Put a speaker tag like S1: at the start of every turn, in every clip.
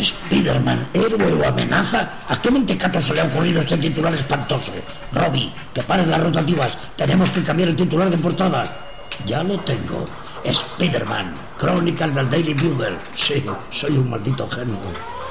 S1: Spiderman, héroe o amenaza. ¿A qué mentecato se le ha ocurrido este titular espantoso? Robbie, que pares las rotativas. Tenemos que cambiar el titular de portada. Ya lo tengo. Spiderman, crónicas del Daily Bugle. Sí, soy un maldito genio.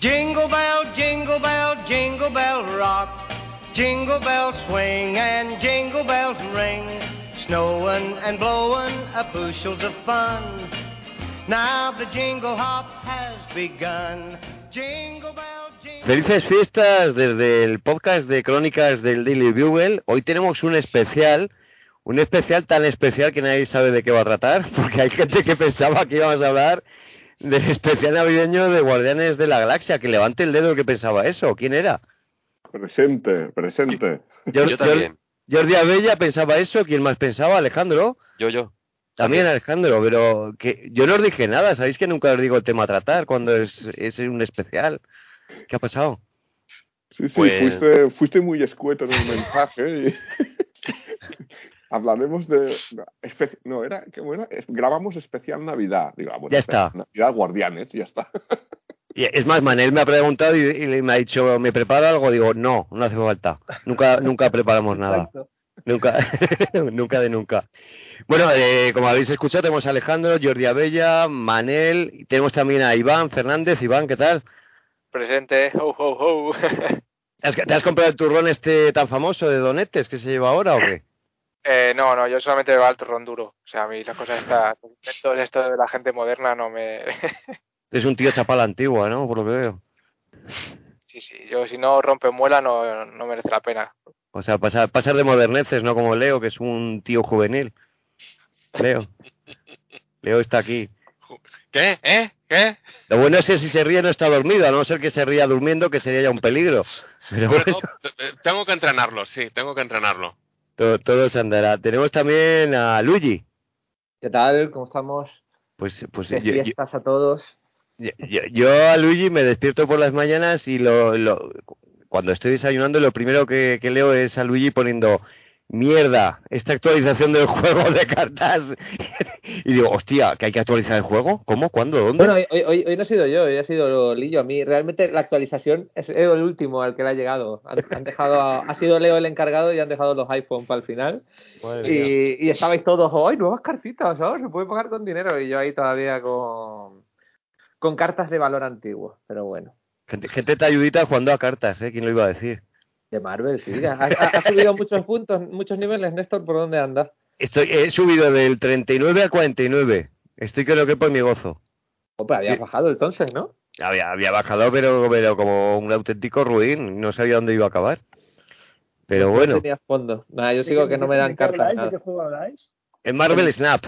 S2: Jingle bell, jingle bell, jingle bell rock. Jingle bells swing and jingle bells ring. Snowing and blowing a bushels of fun. Now the jingle hop has begun. Jingle bell, jingle
S3: Felices fiestas desde el podcast de crónicas del Daily Bugle. Hoy tenemos un especial, un especial tan especial que nadie sabe de qué va a tratar, porque hay gente que pensaba que íbamos a hablar del especial navideño de Guardianes de la Galaxia. Que levante el dedo el que pensaba eso. ¿Quién era?
S4: Presente, presente.
S5: Yo también.
S3: Jor- Jordi Abella pensaba eso. ¿Quién más pensaba? Alejandro.
S5: Yo, yo.
S3: También Alejandro, pero que yo no os dije nada. Sabéis que nunca os digo el tema a tratar cuando es, es un especial. ¿Qué ha pasado?
S4: Sí, sí,
S5: Pues-
S4: fuiste, fuiste muy escueto en el mensaje. y- Hablaremos de. No, era. ¿Cómo era? Grabamos especial Navidad. Digo, ah, bueno,
S3: Ya está.
S4: Navidad Guardianes, ya está.
S3: Y es más, Manel me ha preguntado y, y me ha dicho, ¿me preparo algo? Digo, no, no hace falta. Nunca, nunca preparamos nada. Nunca, nunca de nunca. Bueno, eh, como habéis escuchado, tenemos a Alejandro, Jordi Abella, Manel, y tenemos también a Iván Fernández. Iván, ¿qué tal?
S6: Presente, ho, ho, ho.
S3: ¿Has- ¿Te has comprado el turrón este tan famoso de Donetes que se lleva ahora o qué?
S6: eh, no, no, yo solamente bebo al turrón duro. O sea, a mí las cosas estas, inventos esto de la gente moderna no me...
S3: Es un tío chapala antigua, ¿no? Por lo que veo.
S6: sí, sí, yo si no rompe muela no, no merece la pena.
S3: O sea, pasar, pasar de moderneces, no como Leo, que es un tío juvenil. Leo. Leo está aquí.
S5: ¿Qué? ¿Eh? ¿Qué?
S3: Lo bueno es que si se ríe no está dormido, a no ser que se ría durmiendo, que sería ya un peligro. Pero
S5: Bueno,
S3: bueno,
S5: no, tengo que entrenarlo, sí, tengo que entrenarlo.
S3: Todo, todo se andará. Tenemos también a Luigi.
S7: ¿Qué tal? ¿Cómo estamos?
S3: Pues, pues yo, yo,
S7: fiestas a todos.
S3: yo- yo a Luigi me despierto por las mañanas y lo, lo- cuando estoy desayunando lo primero que, que leo es a Luigi poniendo mierda, esta actualización del juego de cartas. y digo, hostia, ¿que hay que actualizar el juego? ¿Cómo? ¿Cuándo? ¿Dónde?
S7: Bueno, hoy, hoy, hoy no he sido yo, hoy ha sido Lillo. A mí realmente la actualización es el último al que le ha llegado. Han, han dejado a- ha sido Leo el encargado y han dejado los iPhone para el final. Y, y estabais todos, ¡ay, nuevas cartitas! ¿sabes? Se puede pagar con dinero. Y yo ahí todavía con, con cartas de valor antiguo. Pero bueno.
S3: Gente, gente talludita jugando a cartas, ¿eh? ¿Quién lo iba a decir?
S7: De Marvel, sí. Ha, subido muchos puntos, muchos niveles, Néstor, ¿por dónde andas?
S3: Estoy, he subido del 39 al 49. Estoy creo que por mi gozo.
S7: Opa, habías bajado entonces, ¿no?
S3: Había, había bajado, pero, pero como un auténtico ruin. No sabía dónde iba a acabar. Pero
S7: No
S3: bueno,
S7: tenías fondo. Nada, yo sigo que no me dan
S8: ¿De qué
S7: cartas.
S8: habláis? ¿De qué juego habláis?
S3: el Marvel Snap.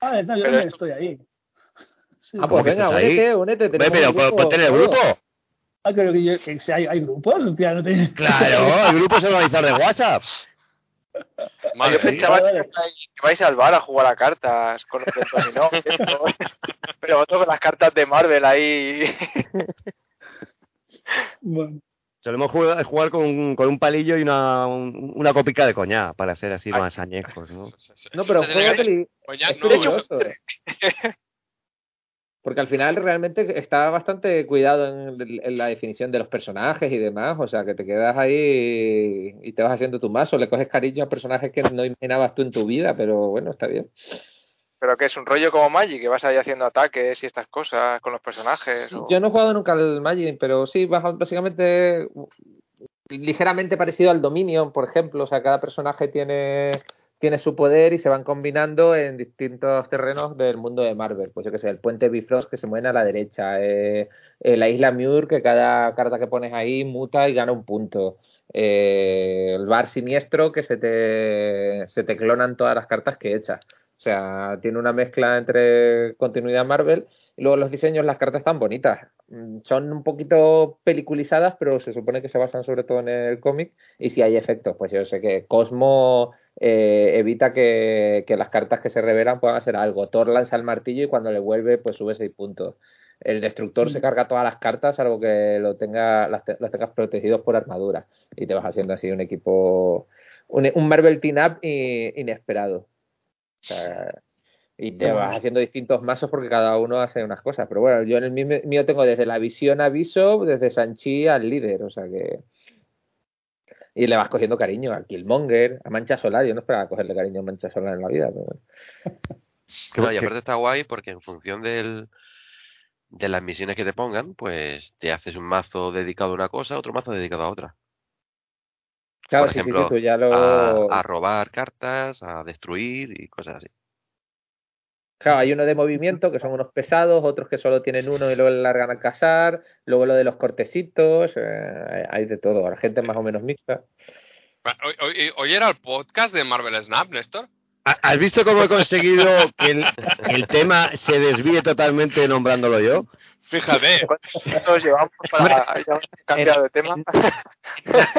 S8: Ah, es, no, yo
S6: Pero esto-
S8: estoy ahí. Sí.
S7: Ah,
S3: ¿Cómo
S7: pues venga, únete, únete.
S3: Ve,
S7: tenemos
S3: pero ponte en el grupo.
S8: Ah, creo que, yo, que si hay, hay grupos, hostia, no tenía...
S3: Claro, el grupo es organizar de WhatsApp.
S5: Madre
S6: yo
S5: mía.
S6: pensaba
S8: vale,
S6: que,
S8: vale.
S6: vais- que vais al bar a jugar a cartas con los dominó, esto. pero vosotros con las cartas de Marvel ahí.
S8: Bueno,
S3: Solemos jugar, jugar con, con un palillo y una, un- una copica de coñac para ser así
S6: Ay.
S3: más añejos, ¿no?
S7: No, pero
S5: que-
S7: peli-
S5: ya
S7: es
S5: no,
S7: peligroso. Porque al final realmente está bastante cuidado en, en la definición de los personajes y demás. O sea, que te quedas ahí y, y te vas haciendo tu mazo. Le coges cariño a personajes que no imaginabas tú en tu vida, pero bueno, está bien.
S6: pero que es un rollo como Magic, que vas ahí haciendo ataques y estas cosas con los personajes. o-
S7: Yo no he jugado nunca al Magic, pero sí, básicamente ligeramente parecido al Dominion, por ejemplo. O sea, cada personaje tiene tiene su poder y se van combinando en distintos terrenos del mundo de Marvel. Pues yo que sé, el puente Bifrost que se mueve a la derecha, eh, eh, la isla Muir que cada carta que pones ahí muta y gana un punto. eh, el bar siniestro que se te, se te clonan todas las cartas que echas. O sea, tiene una mezcla entre continuidad Marvel y luego los diseños, las cartas están bonitas. Mm, Son un poquito peliculizadas, pero se supone que se basan sobre todo en el cómic. Y si hay efectos, pues yo sé que Cosmo eh, evita que, que las cartas que se revelan puedan hacer algo. Thor lanza el martillo y cuando le vuelve, pues sube 6 puntos. El destructor se carga todas las cartas, salvo que lo tenga, las, te- las tengas protegidos por armadura. Y te vas haciendo así un equipo, un, un Marvel Team Up inesperado. O sea, y te vas haciendo distintos mazos porque cada uno hace unas cosas. Pero bueno, yo en el mío, mío tengo desde la visión a desde Sanchi al líder, o sea que. Y le vas cogiendo cariño a Killmonger, a Mancha Solar. Yo no esperaba cogerle cariño a Mancha Solar en la vida. Pero...
S9: No, y aparte está guay porque en función del, de las misiones que te pongan, pues te haces un mazo dedicado a una cosa, otro mazo dedicado a otra.
S7: Claro,
S9: Por
S7: sí, sí, sí,
S9: ejemplo,
S7: tú ya lo.
S9: a, a robar cartas, a destruir y cosas así.
S7: Claro, hay uno de movimiento que son unos pesados, otros que solo tienen uno y luego le largan a cazar, luego lo de los cortecitos, eh, hay de todo, la gente más o menos mixta.
S5: Hoy, hoy- hoy era el podcast de Marvel Snap, Néstor.
S3: ¿Ha- ¿Has visto cómo he conseguido que el, el tema se desvíe totalmente nombrándolo yo?
S5: Fíjate.
S6: Nos llevamos para cambiado de tema.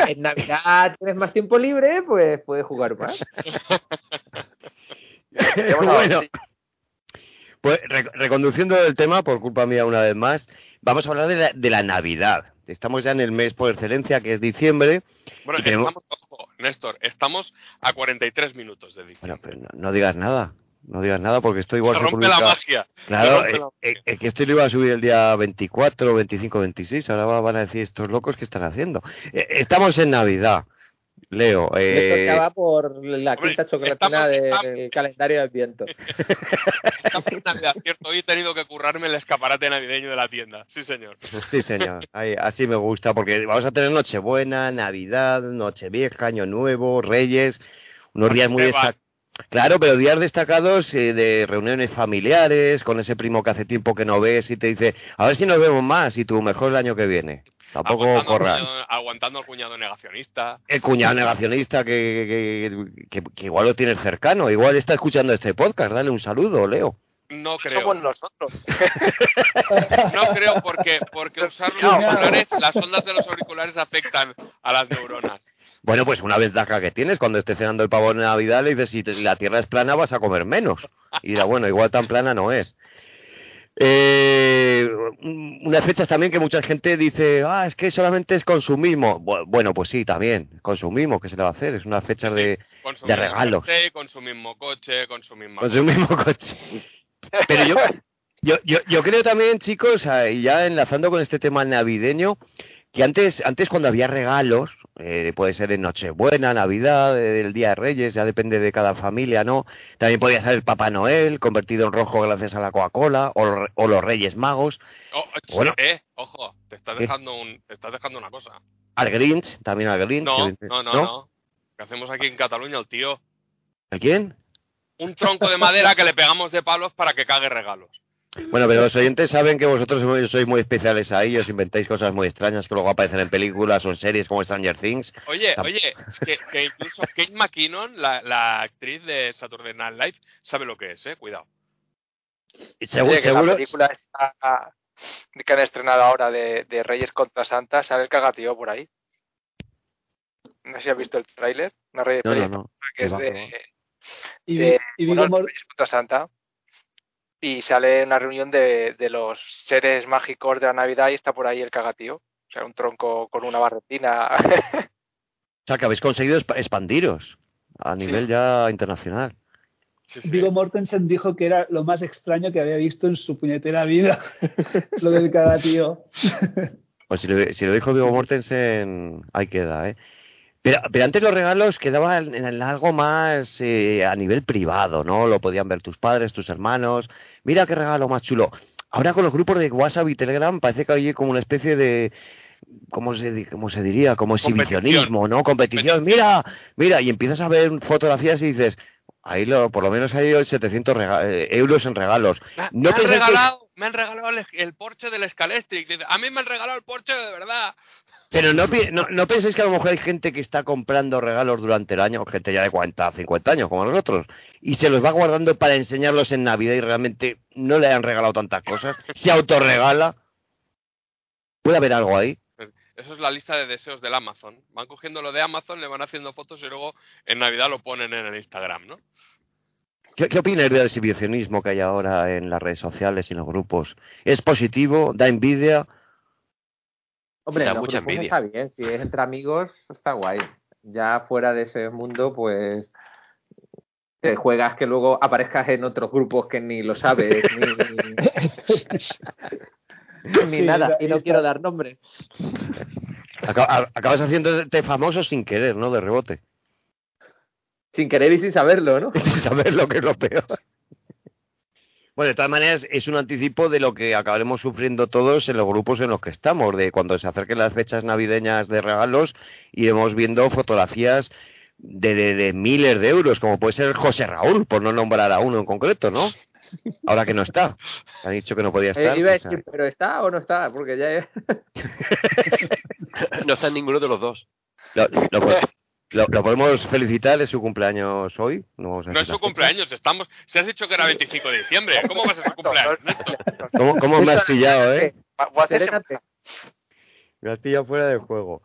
S7: En Navidad tienes más tiempo libre, pues puedes jugar más.
S3: bueno, pues re- reconduciendo el tema, por culpa mía una vez más, vamos a hablar de la, de la Navidad. Estamos ya en el mes por excelencia, que es diciembre.
S5: Bueno,
S3: tenemos-
S5: estamos, ojo, Néstor, estamos a 43 minutos de diciembre.
S3: Bueno, pero no, no digas nada. No digas nada porque esto igual
S5: Se rompe la
S3: publica-
S5: magia.
S3: Claro,
S5: rompe
S3: eh,
S5: la-
S3: eh, eh, que esto lo iba a subir el día 24, 25, 26. Ahora va- van a decir estos locos que están haciendo. Eh, estamos en Navidad. Leo, eh,
S7: va por la
S5: Hombre,
S7: quinta chocolatina del calendario del viento.
S5: Estamos en Navidad, cierto. Hoy he tenido que currarme el escaparate navideño de la tienda. Sí, señor.
S3: Sí, señor. Ahí- así me gusta, porque vamos a tener Nochebuena, Navidad, Nochevieja, Año Nuevo, Reyes, unos días muy destacados. Claro, pero días destacados eh, de reuniones familiares, con ese primo que hace tiempo que no ves y te dice, a ver si nos vemos más y tú mejor el año que viene. Tampoco
S5: Aguantando al,
S3: corras.
S5: cuñado, aguantando al cuñado negacionista.
S3: El cuñado negacionista que, que, que- que igual lo tienes cercano, igual está escuchando este podcast, dale un saludo, Leo.
S5: No creo.
S6: Somos nosotros.
S5: No creo porque, porque usar los auriculares, las ondas de los auriculares afectan a las neuronas.
S3: Bueno, pues una ventaja que tienes cuando estés cenando el pavo de Navidad, le dices, si la tierra es plana vas a comer menos. Y dirá, bueno, igual tan plana no es. Eh, unas fechas también que mucha gente dice, ah, es que solamente es consumismo. Bu- Bueno, pues sí, también, consumismo, ¿qué se le va a hacer? Es unas fechas de, de regalos.
S5: jersey, con su mismo coche, con su misma...
S3: Con su mismo coche. Pero yo, yo, yo, yo creo también, chicos, ah, y ya enlazando con este tema navideño, que antes, antes cuando había regalos, eh, puede ser en Nochebuena, Navidad, eh, el Día de Reyes, ya depende de cada familia, ¿no? También podía ser el Papá Noel, convertido en rojo gracias a la Coca-Cola, o, los- o los Reyes Magos,
S5: Oh, ch-
S3: Bueno.
S5: eh, ojo, te estás dejando un, te estás dejando una cosa.
S3: al Grinch, también al Grinch.
S5: No, no, no, no. ¿Qué hacemos aquí en Cataluña, el tío?
S3: ¿A quién?
S5: Un tronco de madera que le pegamos de palos para que cague regalos.
S3: Bueno, pero los oyentes saben que vosotros sois- muy especiales ahí, os inventáis cosas muy extrañas que luego aparecen en películas o en series como Stranger Things.
S5: Oye, oye, es que, que incluso Kate McKinnon, la, la actriz de Saturday Night Live, sabe lo que es, eh, cuidado.
S3: Seguro,
S6: Oye, que la
S3: seguro,
S6: película que han estrenado ahora de, de Reyes contra Santa sale el cagatío por ahí. No sé si has visto el tráiler. Una Reyes
S3: No, no, no.
S6: que es de,
S8: Y,
S6: de-
S8: y
S6: bueno,
S8: Viggo Mor-
S6: Reyes contra Santa. Y sale una reunión de, de los seres mágicos de la Navidad y está por ahí el cagatío. O sea, un tronco con una barretina.
S3: O sea, que habéis conseguido expa- expandiros a nivel ya internacional.
S5: Sí, sí.
S8: Viggo Mortensen dijo que era lo más extraño que había visto en su puñetera vida. lo del cagatío.
S3: Pues si lo, si lo dijo Vigo Mortensen, ahí queda, ¿eh? Pero, pero antes los regalos quedaban en, algo más eh, a nivel privado, ¿no? Lo podían ver tus padres, tus hermanos. Mira qué regalo más chulo. Ahora con los grupos de WhatsApp y Telegram parece que hay como una especie de, ¿cómo se, cómo se diría? Como exhibicionismo, ¿no? Competición. Mira, mira, y empiezas a ver fotografías y dices, ahí lo, por lo menos hay 700 rega- eh, euros en regalos.
S5: Me,
S3: No
S5: me han
S3: que-
S5: regalado, me han regalado el, el Porsche del Scalestric. A mí me han regalado el Porsche de verdad.
S3: Pero no, no, no penséis que a lo mejor hay gente que está comprando regalos durante el año, gente ya de 40, 50 años, como nosotros, y se los va guardando para enseñarlos en Navidad y realmente no le han regalado tantas cosas, se autorregala. Puede haber algo ahí.
S5: Eso es la lista de deseos del Amazon. Van cogiendo lo de Amazon, le van haciendo fotos y luego en Navidad lo ponen en el Instagram, ¿no?
S3: ¿Qué, qué opináis del exhibicionismo que hay ahora en las redes sociales y en los grupos? ¿Es positivo? ¿Da envidia?
S7: Hombre,
S9: Da mucha envidia.
S7: está bien, si es entre amigos, está guay. Ya fuera de ese mundo, pues te juegas que luego aparezcas en otros grupos que ni lo sabes, ni, ni
S8: Sí,
S7: nada. Y no
S8: está.
S7: quiero dar nombre.
S3: Acab- a- Acabas haciéndote famoso sin querer, ¿no? De rebote.
S7: Sin querer y sin saberlo, ¿no?
S3: sin saber lo que es lo peor. Bueno, de todas maneras, es un anticipo de lo que acabaremos sufriendo todos en los grupos en los que estamos, de cuando se acerquen las fechas navideñas de regalos, iremos viendo fotografías de, de- de miles de euros, como puede ser José Raúl, por no nombrar a uno en concreto, ¿no? Ahora que no está. Han dicho que no podía
S7: Eh,
S3: estar.
S7: iba a
S3: pues,
S7: decir, pero está o no está, porque ya es...
S9: No está en ninguno de los dos.
S3: lo, lo lo- lo podemos felicitar, es su cumpleaños hoy. No, vamos a
S5: No es su cumpleaños, estamos. Se has dicho que era 25 de diciembre. ¿Cómo va a ser su cumpleaños?
S3: ¿Cómo, cómo me has pillado, eh? Me has pillado fuera de juego.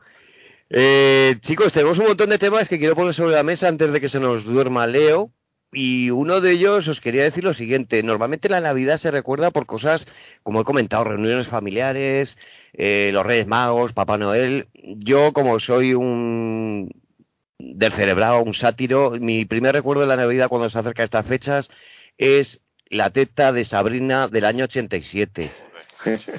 S3: Eh, chicos, tenemos un montón de temas que quiero poner sobre la mesa antes de que se nos duerma Leo. Y uno de ellos os quería decir lo siguiente. Normalmente la Navidad se recuerda por cosas, como he comentado, reuniones familiares, eh, los Reyes Magos, Papá Noel. Yo, como soy un del cerebrado, un sátiro, mi primer recuerdo de la Navidad cuando se acerca a estas fechas es la teta de Sabrina del año 87.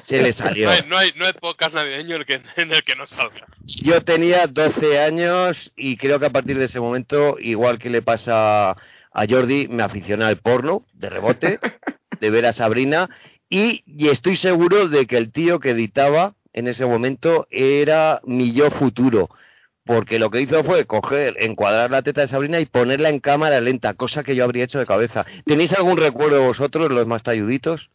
S3: Se le salió.
S5: No hay, no, hay, no hay podcast navideño en el, que, en el que no salga.
S3: Yo tenía 12 años y creo que a partir de ese momento, igual que le pasa a Jordi, me aficioné al porno de rebote, de ver a Sabrina y, y estoy seguro de que el tío que editaba en ese momento era mi yo futuro. Porque lo que hizo fue coger, encuadrar la teta de Sabrina y ponerla en cámara lenta, cosa que yo habría hecho de cabeza. ¿Tenéis algún recuerdo vosotros, los más talluditos?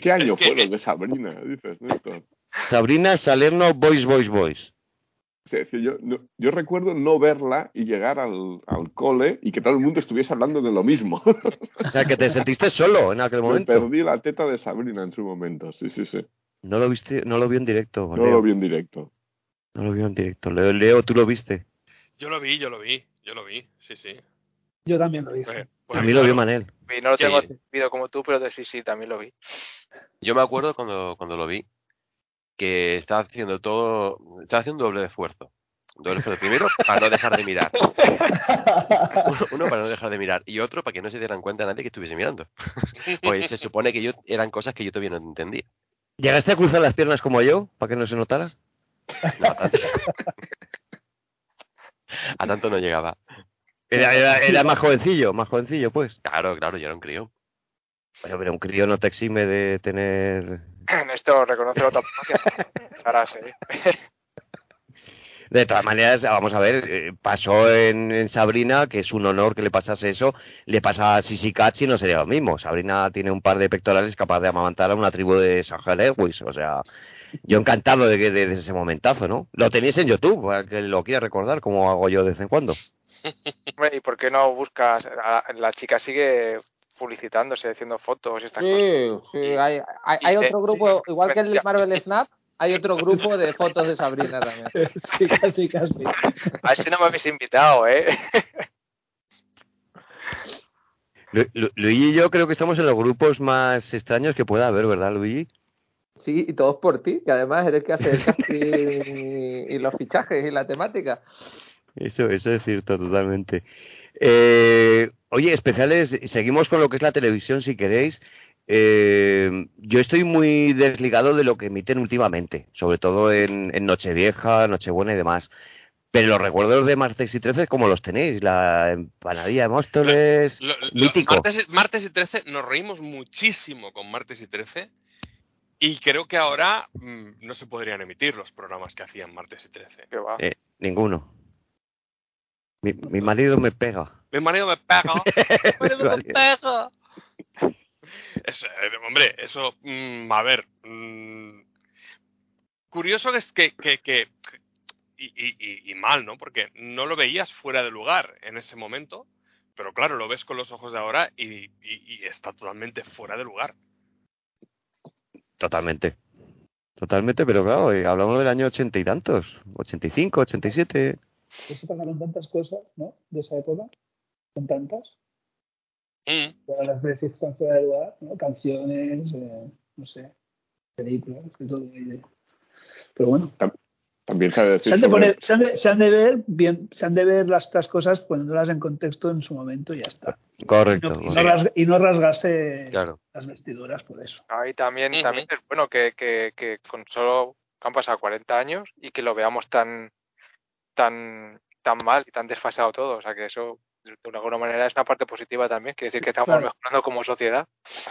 S4: ¿Qué año
S5: Es que-
S4: fue los de Sabrina? Dices, Néstor.
S3: Sabrina Salerno, Boys, Boys, Boys.
S4: Es que yo, no- yo recuerdo no verla y llegar al, al cole y que todo el mundo estuviese hablando de lo mismo.
S3: O sea, que te sentiste solo en aquel
S4: Me
S3: momento.
S4: perdí la teta de Sabrina en su momento. Sí, sí, sí.
S3: No lo viste, no lo vi en directo.
S4: No
S3: Leo.
S4: lo vi en directo.
S3: No lo vi en directo. Leo, Leo, tú lo viste.
S5: Yo lo vi, yo lo vi, yo lo vi, sí, sí.
S8: Yo también lo hice.
S5: Pues- pues
S3: También lo vio. Manel.
S6: Y no lo
S9: Sí.
S6: tengo visto como tú, pero de sí, sí, también lo vi.
S9: Yo me acuerdo cuando, cuando lo vi que estaba haciendo todo, estaba haciendo doble esfuerzo. Doble esfuerzo. Primero, para no dejar de mirar. Uno, uno para no dejar de mirar y otro para que no se dieran cuenta nadie que estuviese mirando. Pues se supone que yo eran cosas que yo todavía no entendía.
S3: ¿Llegaste a cruzar las piernas como yo, para que no se notara?
S9: No, a tanto, a tanto no llegaba.
S3: Era, era, era más jovencillo, más jovencillo, pues.
S9: Claro, claro, yo era un crío.
S3: Bueno, pero un crío no te exime de tener...
S6: Néstor, reconoce la autopsia. Ahora sí.
S3: De todas maneras, vamos a ver, eh, pasó en, en Sabrina, que es un honor que le pasase eso, le pasa a Sissy Catch y no sería lo mismo. Sabrina tiene un par de pectorales capaz de amamantar a una tribu de Sahara Lewis, o sea, yo encantado de, que- de, de ese momentazo, ¿no? Lo tenéis en YouTube, para que lo quiera recordar, como hago yo de vez en cuando.
S6: ¿Y por qué no buscas? a- La chica sigue publicitándose, haciendo fotos y estas cosas.
S7: Sí, sí, hay, hay, hay otro grupo, igual que el. Marvel Snap, hay otro grupo de fotos de Sabrina también.
S8: Sí, casi, casi.
S6: A ese no me habéis invitado, ¿eh?
S3: Lu- Lu- Luigi y yo creo que estamos en los grupos más extraños que pueda haber, ¿verdad, Luigi?
S7: Sí, y todos por ti, que además eres el que hace el casting y, y los fichajes y la temática.
S3: Eso, eso es cierto, totalmente. Eh, oye, especiales, seguimos con lo que es la televisión, si queréis. Eh, yo estoy muy desligado de lo que emiten últimamente, sobre todo en, en Nochevieja, Nochebuena y demás. Pero los recuerdos de martes y 13, ¿cómo los tenéis? La empanadilla de Móstoles,
S5: Lo- lo-
S3: mítico.
S5: Martes, y- martes y 13, nos reímos muchísimo con martes y 13. Y creo que ahora mm, no se podrían emitir los programas que hacían martes y 13.
S6: Que va.
S3: Eh, ninguno. Mi, mi marido me pega.
S5: Mi marido me pega. Mi marido me pega. Eso, eh, hombre, eso, mm, a ver. mm, curioso es que, que, que- y, y- y- y mal, ¿no? Porque no lo veías fuera de lugar en ese momento, pero claro, lo ves con los ojos de ahora y, y- y está totalmente fuera de lugar.
S3: Totalmente. Totalmente, pero claro, eh, hablamos del año ochenta y tantos. 85, 87.
S8: Pues se pasaron tantas cosas, ¿no? De esa época. Son tantas.
S5: Mm.
S8: Ahora las y están fuera de lugar, ¿no? Canciones, eh, no sé, películas, de todo. de- Pero bueno,
S4: También se ha de decir
S8: se han de,
S4: sobre-
S8: poner, se han de, se han de ver bien, se han de ver las, estas cosas poniéndolas en contexto en su momento y ya está.
S3: Correcto.
S8: Y no, y no rasga- y no rasgarse
S9: Claro.
S8: las vestiduras por eso.
S6: Ahí también,
S5: Ujú.
S6: también es bueno que, que, que con solo que han pasado 40 años y que lo veamos tan tan tan mal y tan desfasado todo. O sea que eso de alguna manera es una parte positiva también. Quiere decir que estamos
S8: Claro.
S6: mejorando como sociedad.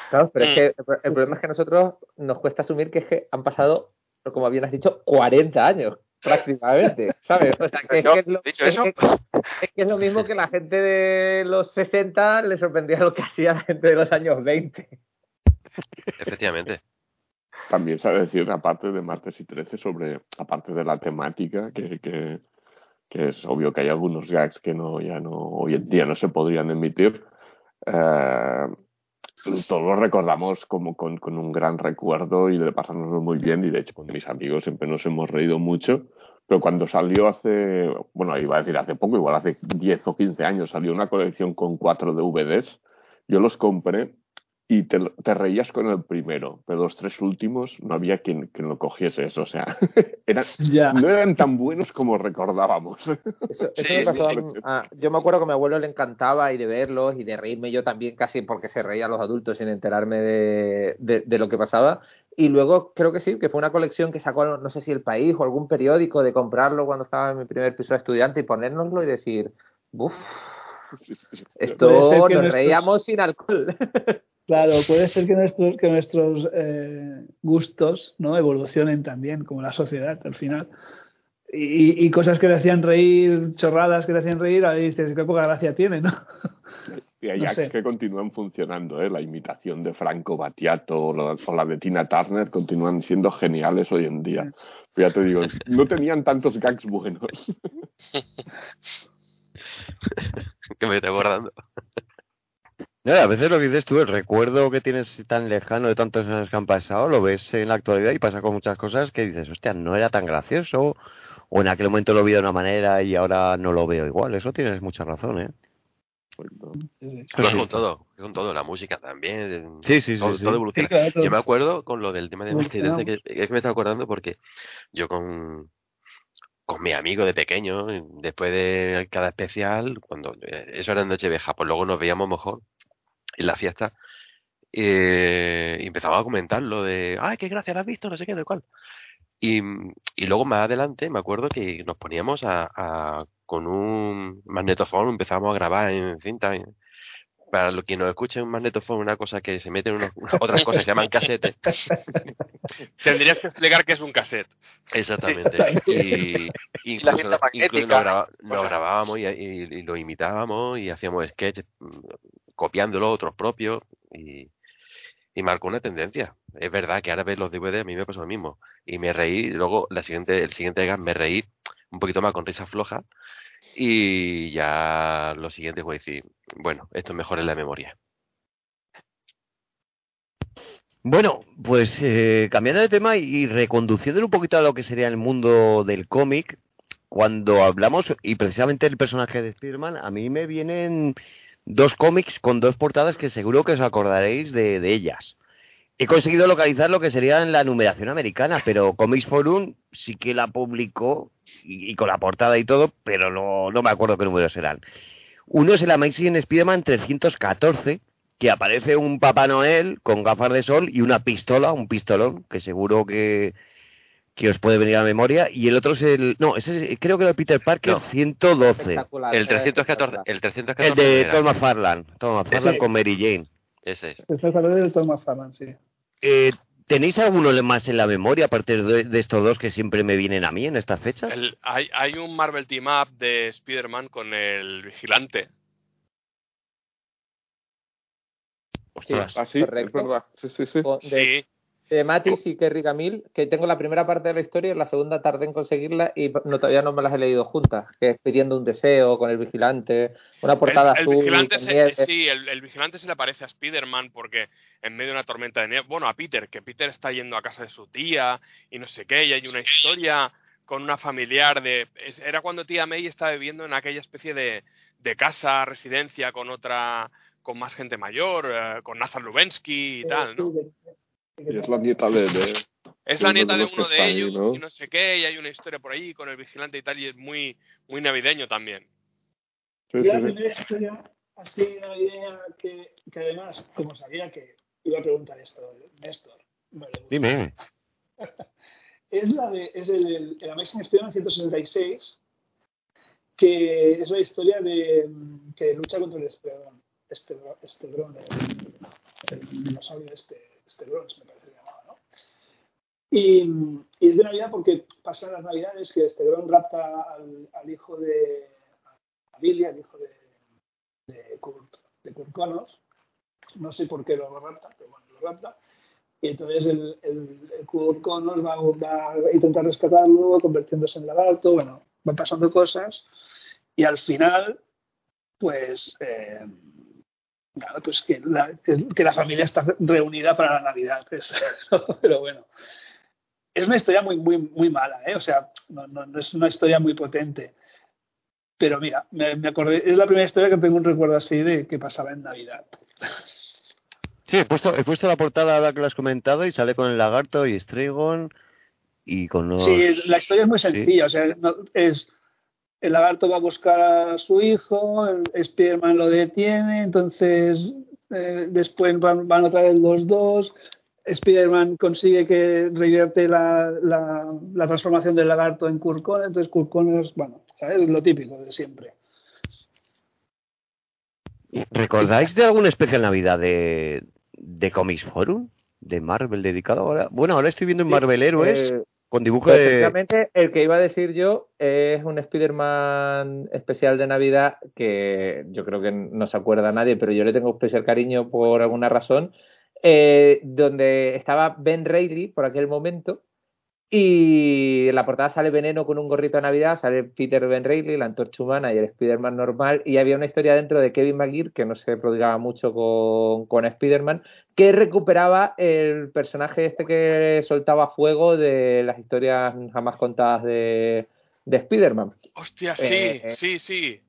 S7: Claro, pero es
S5: Mm.
S7: que el pro- el problema es que nosotros nos cuesta asumir que es que han pasado, como bien has dicho, 40 años prácticamente, ¿sabes? O sea, que es, que es, lo,
S6: dicho
S7: es
S6: eso,
S7: que- es que es lo mismo que la gente de los 60 le sorprendía lo que hacía la gente de los años 20.
S9: Efectivamente.
S4: También se ha de decir, aparte de martes y 13, sobre, aparte de la temática, que, que, es obvio que hay algunos gags que no ya no hoy en día no se podrían emitir, eh, todos lo recordamos como con, con un gran recuerdo y de pasárnoslo muy bien, y de hecho con mis amigos siempre nos hemos reído mucho. Pero cuando salió hace, bueno, iba a decir hace poco, igual hace 10 o 15 años, salió una colección con cuatro DVDs, yo los compré y te, te reías con el primero, pero los tres últimos no había quien, quien lo cogiese eso, o sea, eran,
S8: Ya.
S4: no eran tan buenos como recordábamos.
S7: Eso, eso
S5: Sí,
S7: me pasó
S4: sí.
S7: a- a- yo me acuerdo que a mi abuelo le encantaba ir de verlos y de reírme yo también casi porque se reían los adultos sin enterarme de, de- de lo que pasaba. Y luego creo que sí, que fue una colección que sacó, no sé si el país o algún periódico de comprarlo cuando estaba en mi primer piso de estudiante y ponérnoslo y decir, uff, esto nos reíamos sin alcohol.
S8: Claro, puede ser que nuestros, que nuestros eh, gustos ¿no? evolucionen también, como la sociedad al final. Y, y cosas que le hacían reír, chorradas que le hacían reír, ahora dices, qué poca gracia tiene, ¿no?
S4: Y hay
S8: No
S4: gags
S8: sé.
S4: que continúan funcionando, ¿eh? la imitación de Franco Battiato o la, o la de Tina Turner continúan siendo geniales hoy en día. Pero ya te digo, no tenían tantos gags buenos.
S9: que me estoy acordando.
S3: No, a veces lo que dices tú, el recuerdo que tienes tan lejano de tantos años que han pasado, lo ves en la actualidad y pasa con muchas cosas que dices, hostia, no era tan gracioso, o en aquel momento lo vi de una manera y ahora no lo veo igual. Eso tienes mucha razón, ¿eh?
S9: Pero es con todo, es con todo, la música también.
S3: Sí, sí, sí,
S9: todo,
S3: sí.
S9: todo evoluciona.
S8: Sí, claro, todo.
S9: Yo me acuerdo con lo del tema de y 13, que, es que me estaba acordando porque yo con, con mi amigo de pequeño, después de cada especial, cuando eh, eso era en Nochevieja, pues luego nos veíamos mejor en la fiesta eh, y empezaba a comentar lo de, ay, qué gracia, ¿la has visto? No sé qué, de cuál. Y, y luego más adelante me acuerdo que nos poníamos a, a- con un magnetofón, empezamos a grabar en cinta. en- para los que nos escuchen un magnetofón, una cosa que se mete en unos- unas otras cosas se llaman casetes.
S5: Tendrías que explicar qué es un cassette.
S9: Exactamente. Y incluso, nos, grabábamos y, y- y lo imitábamos y hacíamos sketches mm, copiándolo otros propios y, marcó una tendencia. Es verdad que ahora ves los DVD, a mí me pasó lo mismo. Y me reí, luego la siguiente, el siguiente gag me reí un poquito más con risa floja y ya lo siguiente voy a decir, bueno, esto es mejor en la memoria.
S3: Bueno, pues eh, cambiando de tema y reconduciéndolo un poquito a lo que sería el mundo del cómic, cuando hablamos, y precisamente el personaje de Spider-Man, a mí me vienen dos cómics con dos portadas que seguro que os acordaréis de, de ellas. He conseguido localizar lo que sería en la numeración americana, pero Comics Forum sí que la publicó y, con la portada y todo, pero no, no me acuerdo qué números eran. Uno es el Amazing Spider-Man 314, que aparece un Papá Noel con gafas de sol y una pistola, un pistolón, que seguro que, que os puede venir a la memoria. Y el otro es el. No, ese es- creo que era el Peter Parker
S9: No.
S3: 112.
S7: Espectacular.
S9: El
S7: era
S9: 314,
S7: espectacular.
S9: el 314
S3: El de
S9: era-
S3: Tom McFarlane. Tom McFarlane
S8: Sí.
S3: con Mary Jane.
S9: Ese es.
S8: Hablando del Tom McFarlane, sí.
S3: Eh, ¿Tenéis alguno más en la memoria, aparte de, de estos dos que siempre me vienen a mí en estas fechas?
S5: El- hay, hay un Marvel Team Up de Spider-Man con el vigilante.
S9: Ostras.
S4: Ah, sí, es
S7: correcto.
S4: verdad. Sí, sí, sí.
S7: De,
S5: Sí,
S7: de Matis y Kerry Camille, que tengo la primera parte de la historia y la segunda tardé en conseguirla y no, todavía no me las he leído juntas, que es pidiendo un deseo con el vigilante, una portada
S5: el, el
S7: azul
S5: vigilante se, sí, el, el vigilante se le aparece a Spider-Man porque en medio de una tormenta de nieve, bueno, a Peter, que Peter está yendo a casa de su tía y no sé qué, y hay una historia con una familiar de... era cuando tía May estaba viviendo en aquella especie de, de casa, residencia con otra, con más gente mayor, eh, con Nathan Lubensky y tal, ¿no?
S4: Y es la nieta de... de-
S5: Es la
S4: uno
S5: nieta
S4: de
S5: uno de
S4: está ahí,
S5: ellos
S4: ¿no?
S5: y no sé qué, y hay una historia por ahí con el vigilante y tal, y es muy, muy navideño también.
S4: Sí,
S8: Y
S4: sí,
S8: la
S4: sí.
S8: primera historia así navideña que, que además, como sabía que iba a preguntar esto, Néstor, me.
S3: Dime.
S8: es la de es el, el, el Amazing Spider-Man 166 que es la historia de que lucha contra el Estebrón este, Estebrón el, el dinosaurio este Estebrón me parece que llamaba ¿no? y, y es de Navidad porque pasan las Navidades que Estebrón rapta al, al hijo de a Billy al hijo de de Kurt, de Kurt Connors. No sé por qué lo rapta pero bueno lo rapta. Y entonces el, el, el va, va a intentar rescatarlo, convirtiéndose en lagarto, bueno, van pasando cosas. Y al final, pues, eh, nada, pues que la, que- la familia está reunida para la Navidad. pero bueno, es una historia muy, muy, muy mala, ¿eh? o sea, no, no, no es una historia muy potente. Pero mira, me, me acordé, es la primera historia que tengo un recuerdo así de que pasaba en Navidad.
S3: Sí, he puesto, he puesto la portada ahora que lo has comentado y sale con el lagarto y Stragon y con los...
S8: Sí, la historia es muy
S3: Sí.
S8: sencilla, o sea, no- es el lagarto va a buscar a su hijo, el Spiderman lo detiene, entonces eh, después van, van otra vez los dos, Spiderman consigue que revierte la, la, la transformación del lagarto en Connors, entonces Kurt Connors, bueno, ¿sabes? lo típico de siempre.
S3: ¿Recordáis de alguna especial Navidad de, de Comics Forum? ¿De Marvel dedicado ahora? Bueno, ahora estoy viendo en Marvel Héroes
S7: Eh,
S3: con dibujo
S7: el que iba a decir yo es un Spider-Man especial de Navidad que yo creo que no se acuerda nadie, pero yo le tengo especial cariño por alguna razón, eh, donde estaba Ben Reilly por aquel momento y en la portada sale Veneno con un gorrito de Navidad, sale Peter Ben Reilly, la antorcha humana y el Spider-Man normal y había una historia dentro de Kevin McGear que no se prodigaba mucho con, con Spider-Man que recuperaba el personaje este que soltaba fuego de las historias jamás contadas de, de Spider-Man.
S5: Hostia, sí,
S7: Eh,
S5: sí, sí.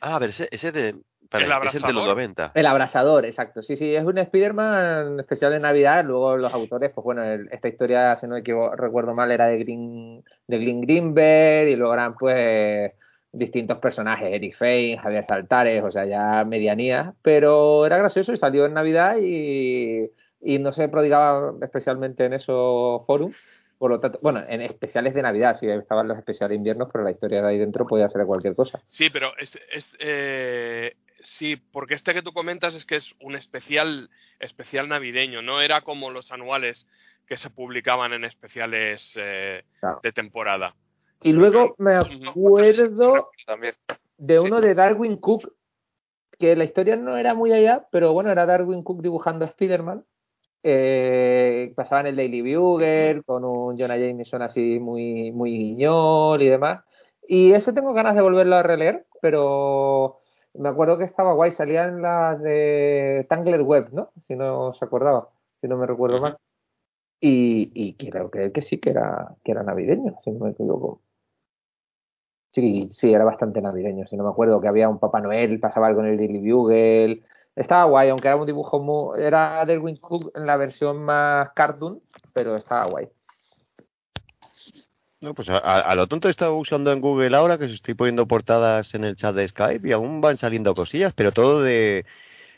S9: Ah, a ver, ese, ese de...
S5: El
S9: es el de los
S5: abrasador.
S9: 90.
S7: El abrasador, exacto. Sí, sí, es un Spider-Man especial de Navidad. Luego los autores, pues bueno, el- esta historia, si no me equivoco, recuerdo mal, era de Green, de Green Greenberg y luego eran pues distintos personajes, Eric Fane, Javier Saltares, o sea, ya medianías, pero era gracioso y salió en Navidad y, y no se prodigaba especialmente en esos foros. Por lo tanto, bueno, en especiales de Navidad, sí estaban los especiales de inviernos, pero la historia de ahí dentro podía ser de cualquier cosa.
S5: Sí, pero es, es, eh, sí, porque este que tú comentas es que es un especial, especial navideño, no era como los anuales que se publicaban en especiales eh,
S7: Claro.
S5: de temporada.
S7: Y luego me acuerdo de uno de Darwin Cook, que la historia no era muy allá, pero bueno, era Darwin Cook dibujando a Spider-Man. Eh, pasaba en el Daily Bugle con un Jonah Jameson así muy, muy guiñol y demás. Y eso tengo ganas de volverlo a releer, pero me acuerdo que estaba guay, salía en las de Tangled Web, ¿no? Si no se acordaba, si no me recuerdo mal. Y, y creo que, que sí que era, que era navideño, si no me equivoco. Sí, sí, era bastante navideño, si no me acuerdo, que había un Papá Noel, pasaba algo en el Daily Bugle. Estaba guay, aunque era un dibujo muy... Era Derwin Cook en la versión más cartoon, pero estaba guay.
S3: No, pues a, lo tonto he estado usando en Google ahora que estoy poniendo portadas en el chat de Skype y aún van saliendo cosillas, pero todo de,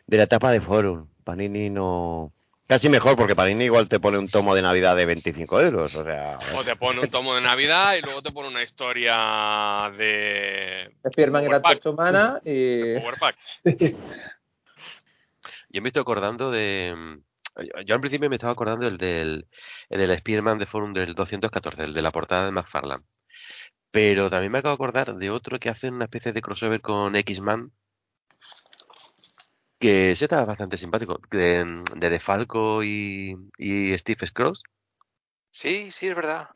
S3: de la etapa de Forum. Panini no... Casi mejor, porque Panini igual te pone un tomo de Navidad de 25 euros, o sea...
S5: O te pone un tomo de Navidad y luego te pone una historia de
S7: Spiderman. Torcha Humana y...
S5: Power Pack.
S9: Yo me estoy acordando de, Yo, yo al principio me estaba acordando del del, el del Spider-Man de Forum del 214, el de la portada de McFarlane. Pero también me acabo de acordar de otro que hace una especie de crossover con X-Man. Que ese estaba bastante simpático. De, de DeFalco y, y Steve Scrooge.
S6: Sí, sí, es verdad.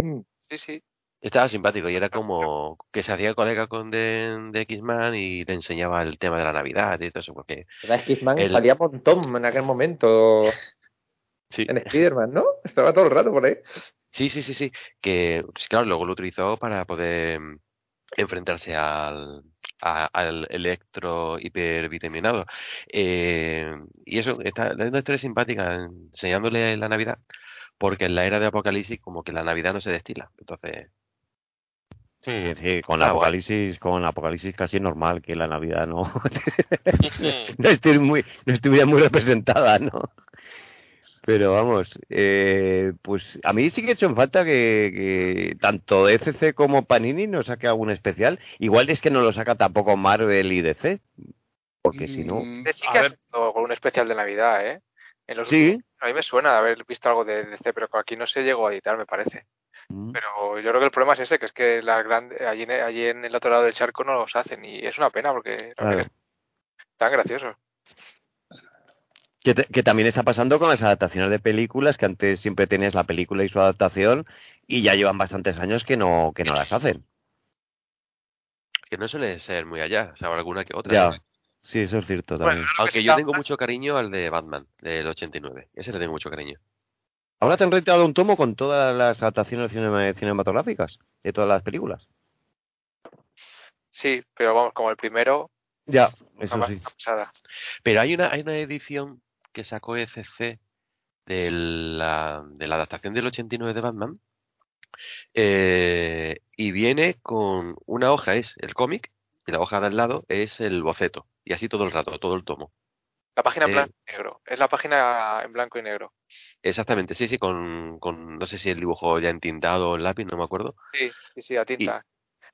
S6: Sí, sí.
S9: Estaba simpático y era como que se hacía colega con de, de X-Man y le enseñaba el tema de la Navidad y todo eso. Porque
S7: ¿Verdad? X-Man
S9: El-
S7: salía un montón en aquel momento
S9: sí,
S7: en Spider-Man, ¿no? Estaba todo el rato por ahí.
S9: sí, sí, sí, sí. Que pues, claro, luego lo utilizó para poder mm, enfrentarse al, a- al electro hipervitaminado. Eh, y eso, está, es una historia simpática, enseñándole la Navidad, porque en la era de Apocalipsis como que la Navidad no se destila. Entonces,
S3: Sí, sí, con
S9: Ah, guay.
S3: Apocalipsis, con Apocalipsis casi es normal que la Navidad no, no esté muy, no estuviera muy representada, ¿no? Pero vamos, eh, pues a mí sí que he hecho en falta que, que tanto ECC como Panini nos saque algún especial. Igual es que no lo saca tampoco Marvel y DC, porque si no...
S5: Mm,
S6: Sí
S5: a ver,
S6: hecho con un especial de Navidad, ¿eh? En los
S3: Sí.
S6: últimos- a mí me suena de haber visto algo de DC, pero aquí no se llegó a editar, me parece.
S3: Mm.
S6: Pero yo creo que el problema es ese, que es que las grandes, allí, en- allí en el otro lado del charco no los hacen y es una pena porque
S3: Claro.
S6: que están graciosos.
S3: Que, te- que también está pasando con las adaptaciones de películas, que antes siempre tenías la película y su adaptación, y ya llevan bastantes años que no, que no las hacen.
S9: que no suele ser muy allá, o sea, alguna que otra.
S3: Ya,
S9: ¿no?
S3: sí, eso es cierto
S6: Bueno,
S3: también.
S9: Aunque yo tengo mucho cariño al de Batman, del 89. Ese le tengo mucho cariño.
S3: Ahora te han retirado un tomo con todas las adaptaciones cinema- cinematográficas de todas las películas.
S6: Sí, pero vamos, como el primero,
S3: Ya, eso sí.
S9: Pero hay una, hay una edición que sacó ECC de la, de la adaptación del 89 de Batman. eh, y viene con una hoja, es el cómic, y la hoja de al lado es el boceto. Y así todo el rato, todo el tomo.
S6: La página en
S9: Sí.
S6: blanco y negro. Es la página en blanco y negro.
S9: Exactamente, sí, sí, con, con no sé si el dibujo ya entintado o en lápiz, no me acuerdo.
S6: Sí, sí, sí, a tinta.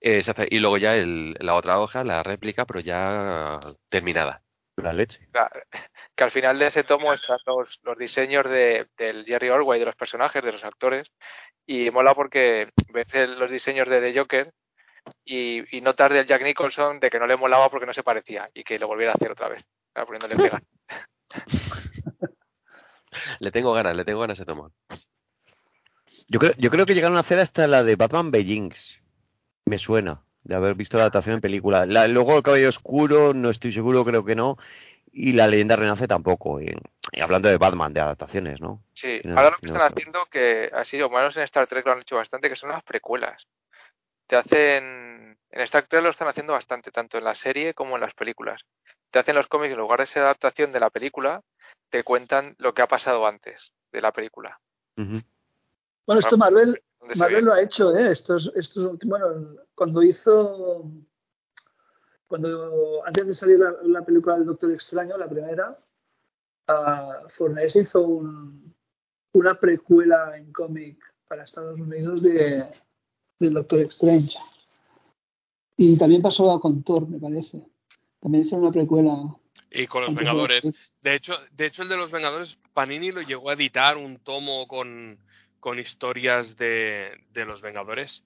S9: Eh, exacta- y luego ya el, la otra hoja, la réplica, pero ya terminada.
S3: La leche.
S6: Que al final de ese tomo están los, los diseños de, del Jerry Orway, de los personajes, de los actores, y mola porque ves los diseños de The Joker y, y notas del Jack Nicholson de que no le molaba porque no se parecía y que lo volviera a hacer otra vez, poniéndole pega.
S9: Le tengo ganas, le tengo ganas a ese tomo.
S3: Yo creo, yo creo que llegaron a hacer hasta la de Batman Beijings. Me suena de haber visto la adaptación en película. La- luego el Cabello Oscuro, no estoy seguro, creo que no. Y la Leyenda Renace tampoco. Y, y hablando de Batman, de adaptaciones, ¿no?
S6: Sí,
S3: No,
S6: ahora lo que
S3: no,
S6: están haciendo, que ha sido, menos en Star Trek lo han hecho bastante, que son las precuelas. Te hacen, en Star Trek lo están haciendo bastante, tanto en la serie como en las películas. Te hacen los cómics, en lugar de ser adaptación de la película, te cuentan lo que ha pasado antes de la película.
S8: Bueno, esto Marvel, Marvel
S6: ve.
S8: lo ha hecho, ¿eh? Estos, estos últimos, bueno, cuando hizo, cuando antes de salir la, la película del Doctor Extraño, la primera, uh, Fornés hizo un- una precuela en cómic para Estados Unidos de del Doctor Strange. Y también pasó con Thor, me parece. También hicieron una precuela.
S5: Y con los Vengadores. De hecho, de hecho, el de los Vengadores, Panini lo llegó a editar un tomo con, con historias de, de los Vengadores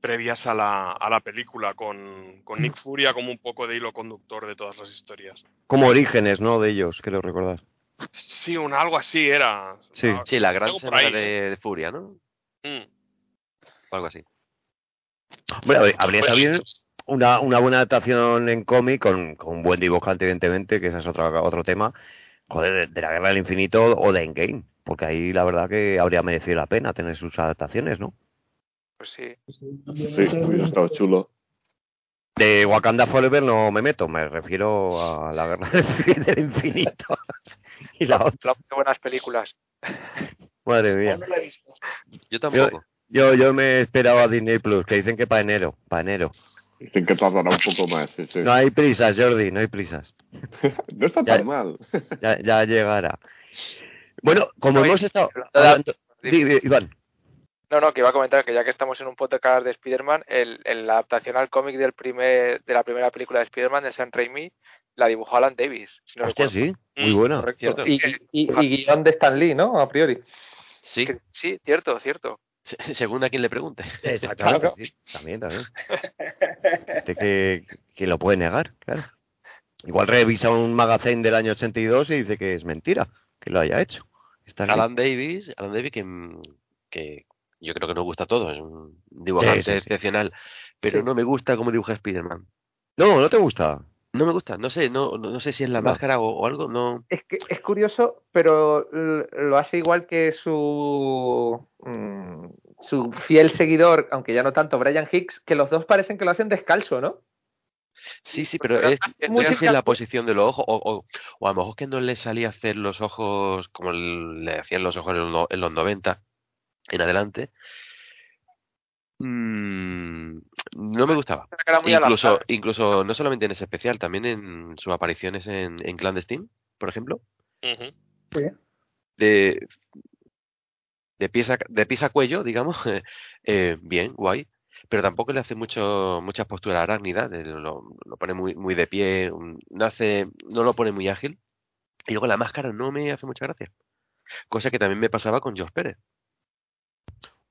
S5: previas a la, a la película, con, con Nick Furia como un poco de hilo conductor de todas las historias.
S3: Como orígenes, ¿no? De ellos, creo recordar.
S5: Sí, un algo así era.
S3: Sí.
S5: Ah,
S9: Sí, la gran
S5: por
S9: semana
S5: ahí,
S9: de, de Furia, ¿no?
S5: Mm.
S9: O algo así.
S3: Bueno, habría- bien una, una buena adaptación en cómic con, con un buen dibujante, evidentemente, que ese es otro, otro tema. Joder, de, de la Guerra del Infinito o de Endgame. Porque ahí la verdad que habría merecido la pena tener sus adaptaciones, ¿no?
S6: Pues sí.
S4: Sí, hubiera estado chulo.
S3: De Wakanda Forever no me meto, me refiero a la Guerra del Infinito. y la otra,
S6: Qué buenas películas.
S3: madre mía.
S8: No la he visto.
S9: Yo tampoco.
S3: Yo, yo me esperaba a Disney Plus, que dicen que para enero, para enero.
S4: Dicen que tardará un poco más, sí, sí.
S3: No hay prisas, Jordi, no hay prisas.
S4: No está
S3: Ya-
S4: tan mal.
S3: Ya, ya llegará. Bueno, como
S6: No, y-
S3: hemos estado hablando... Iván.
S6: No, no, que iba a comentar que ya que estamos en un podcast de Spider-Man, el, el- la adaptación al cómic del primer, de la primera película de Spider-Man, de Sam Raimi, la dibujó Alan Davis. si no
S3: Hostia, sí, muy
S5: Mm,
S3: buena.
S9: Cierto.
S7: Y, y, y guion de Stan Lee, ¿no? A priori.
S9: Sí,
S6: Que- sí, cierto, cierto.
S9: se- según a quien le pregunte.
S3: Exactamente,
S7: Claro.
S3: sí. También, también. Gente que, que lo puede negar, claro. Igual revisa un magazine del año 82 y dice que es mentira que lo haya hecho.
S9: Alan Davis, Alan Davis que, mm, que yo creo que nos gusta a todos, es un dibujante
S3: Sí, sí, sí.
S9: excepcional, pero
S3: Sí.
S9: no me gusta cómo dibuja Spider-Man.
S3: No, no te gusta.
S9: No me gusta, no sé, no, no no sé si es la
S3: No.
S9: máscara o, o algo, no.
S7: Es que es curioso, pero lo hace igual que su mm, su fiel seguidor, aunque ya no tanto, Brian Hicks, que los dos parecen que lo hacen descalzo, ¿no?
S9: Sí, sí, pero
S6: Pero
S9: es,
S6: es
S7: música-
S9: la posición de los ojos, o, o, o a lo mejor que no le salía hacer los ojos como le hacían los ojos en los, en los 90 en adelante. Mm, no me gustaba. Incluso, incluso no solamente en ese especial, también en sus apariciones en, en Clandestine, por ejemplo. De de pies a, de cuello, digamos, eh, bien, guay, pero tampoco le hace mucho muchas posturas arácnidas, lo, lo pone muy muy de pie, no hace no lo pone muy ágil y luego la máscara no me hace mucha gracia. Cosa que también me pasaba con Josh Pérez.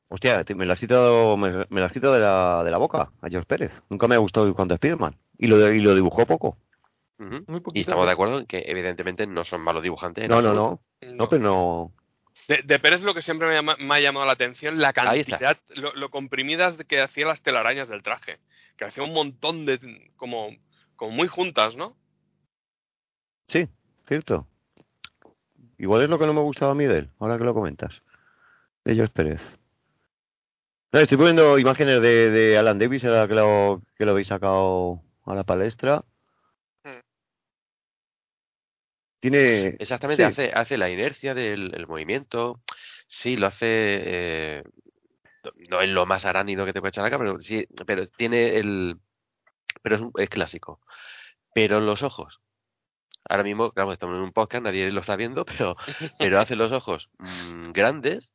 S3: Hostia, me lo has quitado, me, me lo has quitado de la, de la boca a George Pérez. Nunca me ha gustado dibujando a Spiderman. Y lo, y lo dibujó poco.
S7: Muy
S9: Y estamos de acuerdo en que evidentemente no son malos dibujantes.
S3: No, no,
S9: absoluto.
S3: no. No, pero no.
S5: De, de Pérez lo que siempre me, llama- me ha llamado la atención, la cantidad, lo, lo comprimidas que hacía las telarañas del traje. Que hacía un montón de... como, como muy juntas, ¿no?
S3: Sí, cierto. Igual es lo que no me gustaba a mí de él, ahora que lo comentas. De George Pérez. No, estoy poniendo imágenes de, de Alan Davis, ahora que lo, que lo habéis sacado a la palestra.
S6: Mm.
S3: Tiene.
S9: Exactamente,
S3: sí.
S9: hace, hace la inercia del el movimiento, sí, lo hace, eh, no- es lo más arácnido que te puede echar acá, pero sí, pero tiene el, pero es, un- es clásico. Pero los ojos, ahora mismo, claro, estamos en un podcast, nadie lo está viendo, pero, pero hace los ojos mm, grandes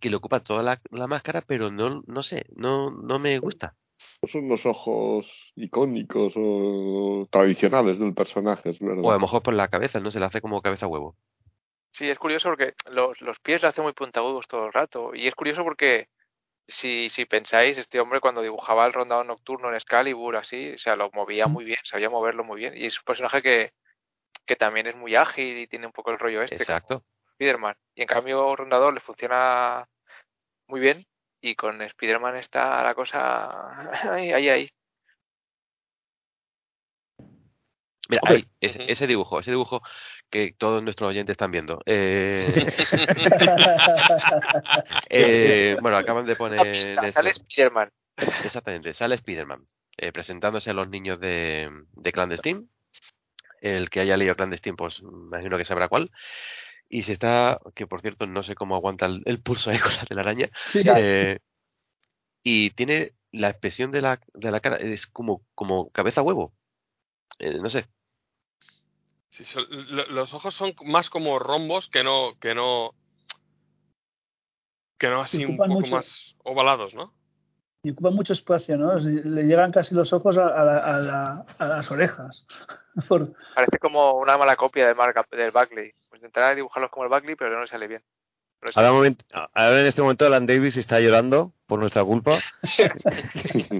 S9: que le ocupa toda la, la máscara, pero no, no sé, no, no me gusta.
S4: Son los ojos icónicos o tradicionales del personaje, es verdad.
S9: O a lo mejor por la cabeza, no se le hace como cabeza a huevo.
S6: Sí, es curioso porque los, los pies lo hacen muy puntiagudos todo el rato. Y es curioso porque si, si pensáis, este hombre cuando dibujaba el rondado nocturno en Excalibur, así, o sea, lo movía muy bien, sabía moverlo muy bien. Y es un personaje que, que también es muy ágil y tiene un poco el rollo este,
S9: Exacto.
S6: Spiderman. Y en cambio, Rondador le funciona muy bien. Y con Spiderman está la cosa ahí, ahí, ahí.
S9: Mira, ahí, ese, ese dibujo, ese dibujo que todos nuestros oyentes están viendo. Eh, eh, bueno, acaban de poner
S6: pista, sale Spiderman.
S9: Exactamente, sale Spider-Man eh, presentándose a los niños de, de Clandestine. El que haya leído Clandestine, pues me imagino que sabrá cuál. Y se está, que por cierto no sé cómo aguanta el, el pulso ahí con la telaraña.
S8: Sí,
S9: eh, y tiene la expresión de la, de la cara, es como, como cabeza a huevo. Eh, no sé,
S5: Sí, son- lo- los ojos son más como rombos que no, que no, que no así un
S8: ocupan
S5: poco
S8: mucho.
S5: más ovalados, ¿no?
S8: y ocupa mucho espacio, ¿no? Le llegan casi los ojos a, a la- a la- a las orejas. Por-
S6: Parece como una mala copia del, Mark, del Bagley. Intentará dibujarlos como el Bagley, pero no le sale bien. No le sale
S3: Ahora, moment- ahora en este momento Alan Davis está llorando por nuestra culpa.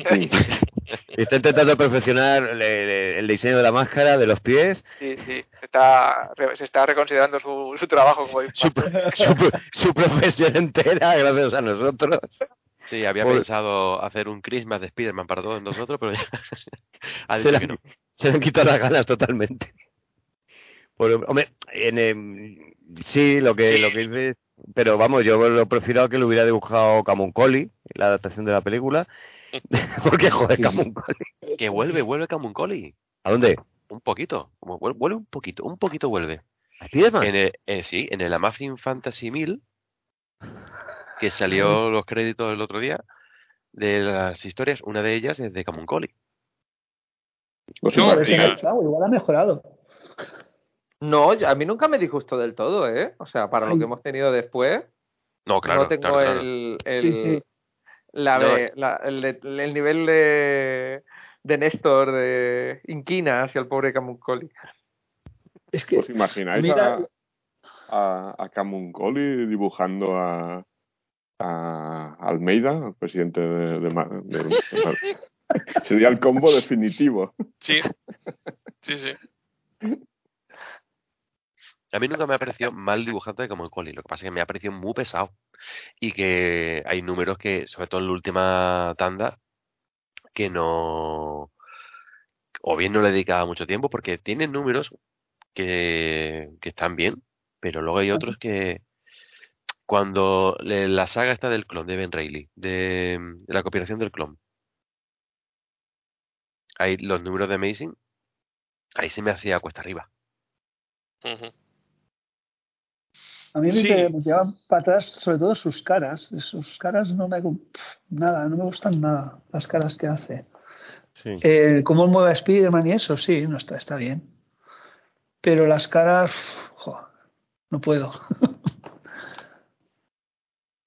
S3: Está intentando perfeccionar el, diseño de la máscara, de los pies,
S6: Sí, sí, se está, se está reconsiderando su, su trabajo como
S3: su,
S6: dibujante.
S3: su- su profesión entera gracias a nosotros.
S9: Sí, había
S3: Pobre-
S9: pensado hacer un Christmas de Spider-Man para todos nosotros, pero ya ha
S3: Se
S9: dicho que no.
S3: se le han quitado las ganas totalmente. Por- hombre, en, em, sí, lo que, lo que dices, pero vamos, yo lo prefiero a que lo hubiera dibujado Camuncoli, la adaptación de la película, porque joder, Camuncoli.
S9: Que vuelve, vuelve Camuncoli.
S3: ¿A dónde?
S9: Un poquito, como vuelve un poquito, un poquito vuelve.
S3: ¿A Spiderman?
S9: En el, eh, sí, en el Amazing Fantasy 1000, que salió los créditos el otro día, de las historias, una de ellas es de Camuncoli.
S4: Pues
S5: No,
S8: igual ha mejorado.
S7: No, yo- a mí nunca me disgustó del todo, ¿eh? O sea, para lo que hemos tenido después,
S9: No, claro,
S7: no tengo
S9: claro, claro.
S7: el, el,
S8: Sí, sí.
S7: la
S9: No,
S7: de- la- el, de- el nivel de, de Néstor de Inquina hacia el pobre Camuncoli.
S8: Es que,
S4: ¿Os imagináis
S8: mira-
S4: a, a, a Camuncoli dibujando a, a Almeida, el presidente de, de de- de- Sería el combo definitivo.
S5: Sí, sí, sí.
S9: A mí nunca me ha parecido mal dibujante como el Coli, lo que pasa es que me ha parecido muy pesado. Y que hay números que, sobre todo en la última tanda, que no. O bien no le dedicaba mucho tiempo, porque tienen números que, que están bien, pero luego hay otros que. Cuando le- la saga está del clon de Ben Reilly, de, de la cooperación del clon, hay los números de Amazing, ahí se me hacía cuesta arriba.
S8: A mí
S5: Sí.
S8: me, llevan para atrás, sobre todo sus caras. Sus caras no me. Nada, no me gustan nada las caras que hace.
S3: Sí.
S8: Eh, cómo mueve a Spider-Man y eso, sí, no está, está bien. Pero las caras. jo, no puedo.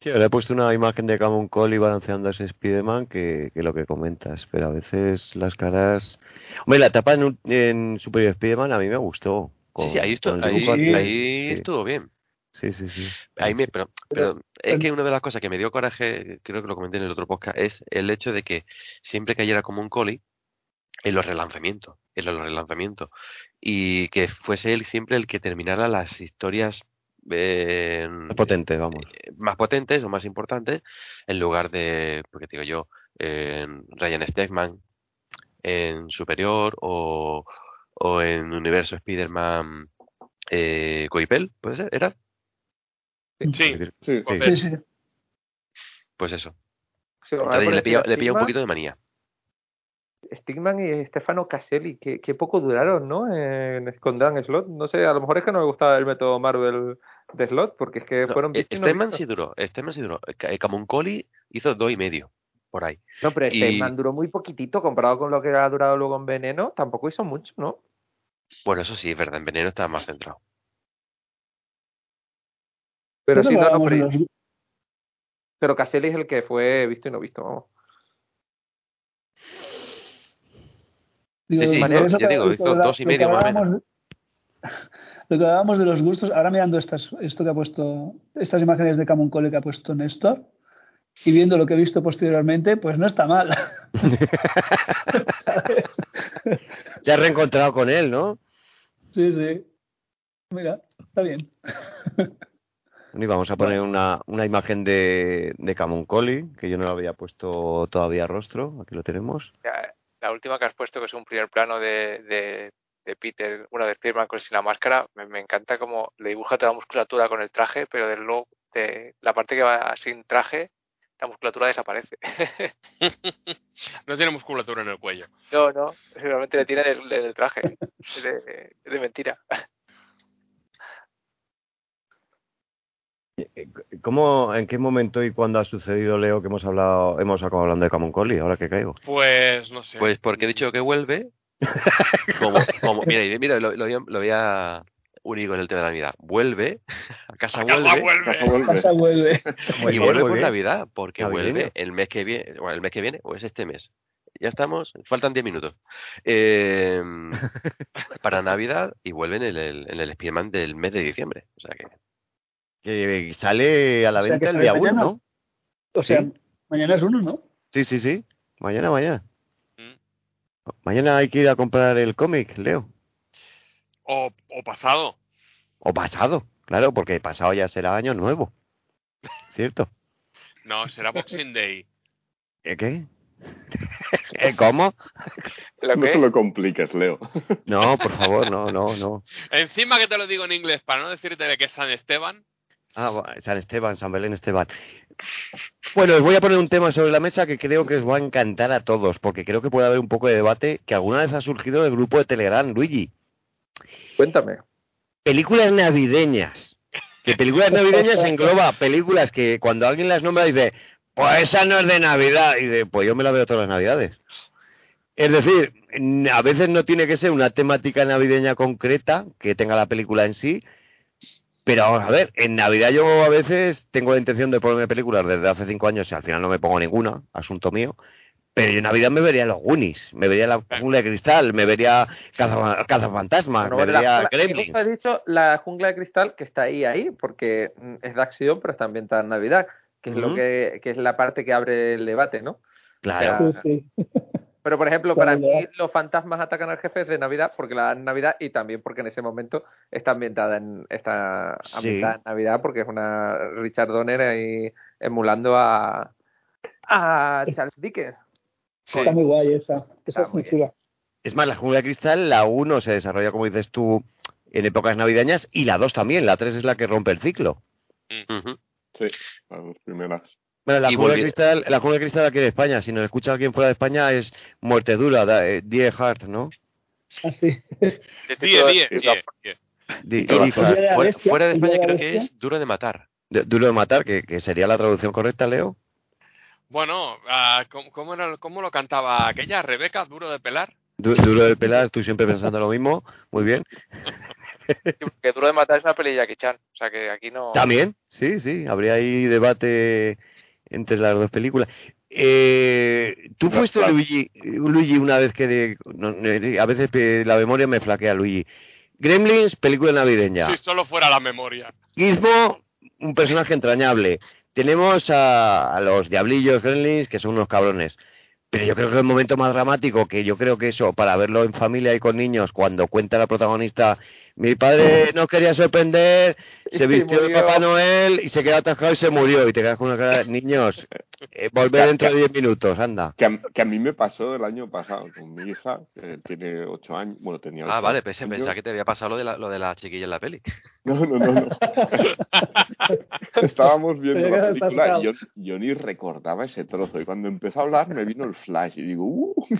S3: Sí, le he puesto una imagen de Camon Cole y balanceando a ese Spiderman que, que lo que comentas, pero a veces las caras... Hombre, la etapa en, un- en Superior Spiderman a mí me gustó.
S9: Sí, sí, ahí, estu-
S3: con el
S9: ahí, ahí
S3: sí.
S9: estuvo bien.
S3: Sí, sí, sí.
S9: Ahí me, pero,
S8: Pero-
S9: es que una de las cosas que me dio coraje, creo que lo comenté en el otro podcast, es el hecho de que siempre cayera como un coli en los relanzamientos, en los relanzamientos, y que fuese él siempre el que terminara las historias eh,
S3: Es potente, vamos.
S9: eh, más potentes o más importantes, en lugar de, porque te digo yo, en Ryan Stegman, en Superior o, o en Universo Spider-Man eh, Coipel, ¿puede ser? ¿Era?
S5: Sí,
S4: Sí,
S8: Sí, sí.
S9: Pues eso. Entonces le pilla,
S7: parecido
S9: le pilla un
S7: Stigman-
S9: poquito de manía.
S7: Stigman y Stefano Caselli, que, que poco duraron, ¿no? En, con Dan Slot. No sé, a lo mejor es que no me gustaba el método Marvel de Slot, porque es que
S9: No,
S7: fueron
S9: eh,
S7: vistos.
S9: sí duró, Stegman sí duró. Ca- eh, Camuncoli hizo dos y medio, por ahí.
S7: No, pero
S9: y-
S7: Stegman duró muy poquitito comparado con lo que ha durado luego en Veneno. Tampoco hizo mucho, ¿no?
S9: Bueno, eso sí, es verdad, en Veneno estaba más centrado.
S7: Pero sí, no, no, pero, pero Caselli es el que fue visto y no visto, vamos.
S8: digo,
S9: Sí, sí, ya
S8: que-
S9: digo,
S8: lo
S9: hizo
S8: que-
S9: dos y medio más o menos.
S8: hablábamos- Lo que hablábamos de los gustos, ahora mirando estas, esto que ha puesto, estas imágenes de Camon Cole que ha puesto Néstor, y viendo lo que he visto posteriormente, pues no está mal.
S3: Te has reencontrado con él, ¿no?
S8: Sí, sí. Mira, está bien.
S3: Y vamos a poner una, una imagen de, de Camon Coli, que yo no le había puesto todavía rostro. Aquí lo tenemos.
S6: Ya, La última que has puesto, que es un primer plano de, de, de Peter, bueno, de Spiderman con sin la máscara, me, me encanta cómo le dibuja toda la musculatura con el traje, pero de luego de la parte que va sin traje, la musculatura desaparece.
S5: no tiene musculatura en el cuello.
S6: no, no, realmente le tiene en el, en el traje. Es de, es de mentira.
S3: ¿Cómo, ¿En qué momento y cuándo ha sucedido, Leo, que hemos hablado, hemos acabado hablando de Camon Coli, ahora que caigo?
S5: Pues no sé.
S9: Pues porque he dicho que vuelve. Como, como, mira, mira, lo, lo, a, lo voy a unir con el tema de la Navidad. Vuelve, a casa
S5: A casa
S9: vuelve,
S5: vuelve.
S4: Casa vuelve.
S8: Casa vuelve.
S9: y vuelve por. Navidad, porque
S3: Navideño.
S9: vuelve el mes que viene, bueno, el mes que viene, o es este mes. Ya estamos, faltan 10 minutos. Eh, para Navidad y vuelve en el, el- en el Spiderman del mes de diciembre. O sea que
S3: Que sale a la
S8: O
S3: venta el día 1,
S8: mañana.
S3: ¿no?
S8: O sea,
S3: Sí.
S8: mañana es uno, ¿no?
S3: Sí, sí, sí. Mañana, mañana.
S5: Mm.
S3: Mañana hay que ir a comprar el cómic, Leo.
S5: O, o pasado.
S3: O pasado, claro, porque pasado ya será año nuevo. ¿Cierto?
S5: No, será Boxing Day.
S3: ¿Eh, ¿Qué? ¿Eh, ¿Cómo?
S6: ¿Lo
S4: No se lo compliques, Leo.
S3: No, por favor, no, no, no.
S5: Encima que te lo digo en inglés para no decirte de que es San Esteban.
S3: Ah, San Esteban, San Belén Esteban. Bueno, os voy a poner un tema sobre la mesa que creo que os va a encantar a todos, porque creo que puede haber un poco de debate que alguna vez ha surgido en el grupo de Telegram, Luigi.
S7: Cuéntame.
S3: Películas navideñas. Que películas navideñas engloba películas que cuando alguien las nombra dice, pues esa no es de Navidad. Y de, pues yo me la veo todas las Navidades. Es decir, a veces no tiene que ser una temática navideña concreta que tenga la película en sí, pero vamos a ver, en Navidad yo a veces tengo la intención de ponerme películas desde hace cinco años y al final no me pongo ninguna, asunto mío, Pero yo en Navidad me vería los Goonies, me vería la jungla de cristal, me vería Caza- cazafantasmas,
S7: Bueno,
S3: me vería
S7: la-
S3: Gremlins.
S7: he dicho la jungla de cristal que está ahí, ahí, porque mm, es de acción, pero está ambientada en Navidad, que es lo que, que es la parte que abre el debate, ¿no?
S3: Claro.
S8: Sí, sí.
S7: Pero, por ejemplo, para mí los fantasmas atacan al jefe es de Navidad porque la dan en Navidad y también porque en ese momento está ambientada en está
S3: Sí.
S7: ambientada en Navidad porque es una Richard Donner ahí emulando a a Charles Dickens.
S8: Está muy guay esa. Esa
S7: Está
S8: es muy chula.
S3: Es más, la jungla de cristal, la 1 se desarrolla, como dices tú, en épocas navideñas y la 2 también. La 3 es la que rompe el ciclo.
S4: Sí, las dos primeras.
S3: Bueno, la jungla de cristal, la jungla de cristal aquí en España, si nos escucha alguien fuera de España, es muerte dura, da- eh, Die Hard, ¿no?
S8: Así.
S5: Die, die, die,
S8: de
S9: Fuera, de España creo que es duro de matar.
S3: De- Duro de matar, que, que sería la traducción correcta, Leo.
S5: Bueno, ah, ¿cómo, cómo, era- cómo lo cantaba aquella Rebeca, duro de pelar?
S3: Du- duro de pelar, tú siempre pensando lo mismo. Muy bien.
S6: Que Duro de Matar es una peli de Jackie Chan. O sea que aquí no.
S3: También, sí, sí, habría ahí debate entre las dos películas. Eh, Tú fuiste
S4: claro.
S3: Luigi, Luigi una vez que de- no, a veces la memoria me flaquea Luigi. Gremlins, película navideña.
S5: Si solo fuera la memoria.
S3: Gizmo, un personaje entrañable. Tenemos a, a los diablillos Gremlins, que son unos cabrones. Pero yo creo que el momento más dramático, que yo creo que eso, para verlo en familia y con niños, cuando cuenta la protagonista, mi padre nos quería sorprender, se vistió de. Papá Noel y se quedó atascado y se murió. Y te quedas con una cara, niños, eh, volver dentro de 10 minutos, anda.
S4: Que a, que a mí me pasó el año pasado con mi hija, que tiene ocho años. Bueno, tenía
S9: Ah,
S4: ocho
S9: vale,
S4: años.
S9: pensé, pensaba que te había pasado lo de la, lo de la chiquilla en la peli.
S4: No, no, no, no. Estábamos viendo la película y yo, yo ni recordaba ese trozo. Y cuando empezó a hablar me vino el flash y digo, ¡uh!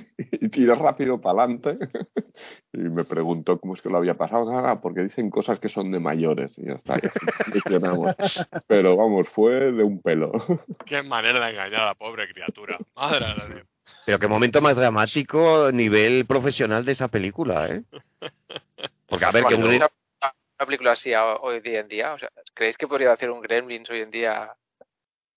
S4: Y tiré rápido para adelante. Y me preguntó cómo es que lo había pasado. Porque dicen cosas que son de mayores. Y ya está, ya. Pero vamos, fue de un pelo.
S5: Qué manera de engañar a la pobre criatura. Madre de Dios.
S3: Pero qué momento más dramático, nivel profesional de esa película, ¿eh? Porque a ver, que un
S6: una, película así hoy día en día, o sea, ¿creéis que podría hacer un Gremlins hoy en día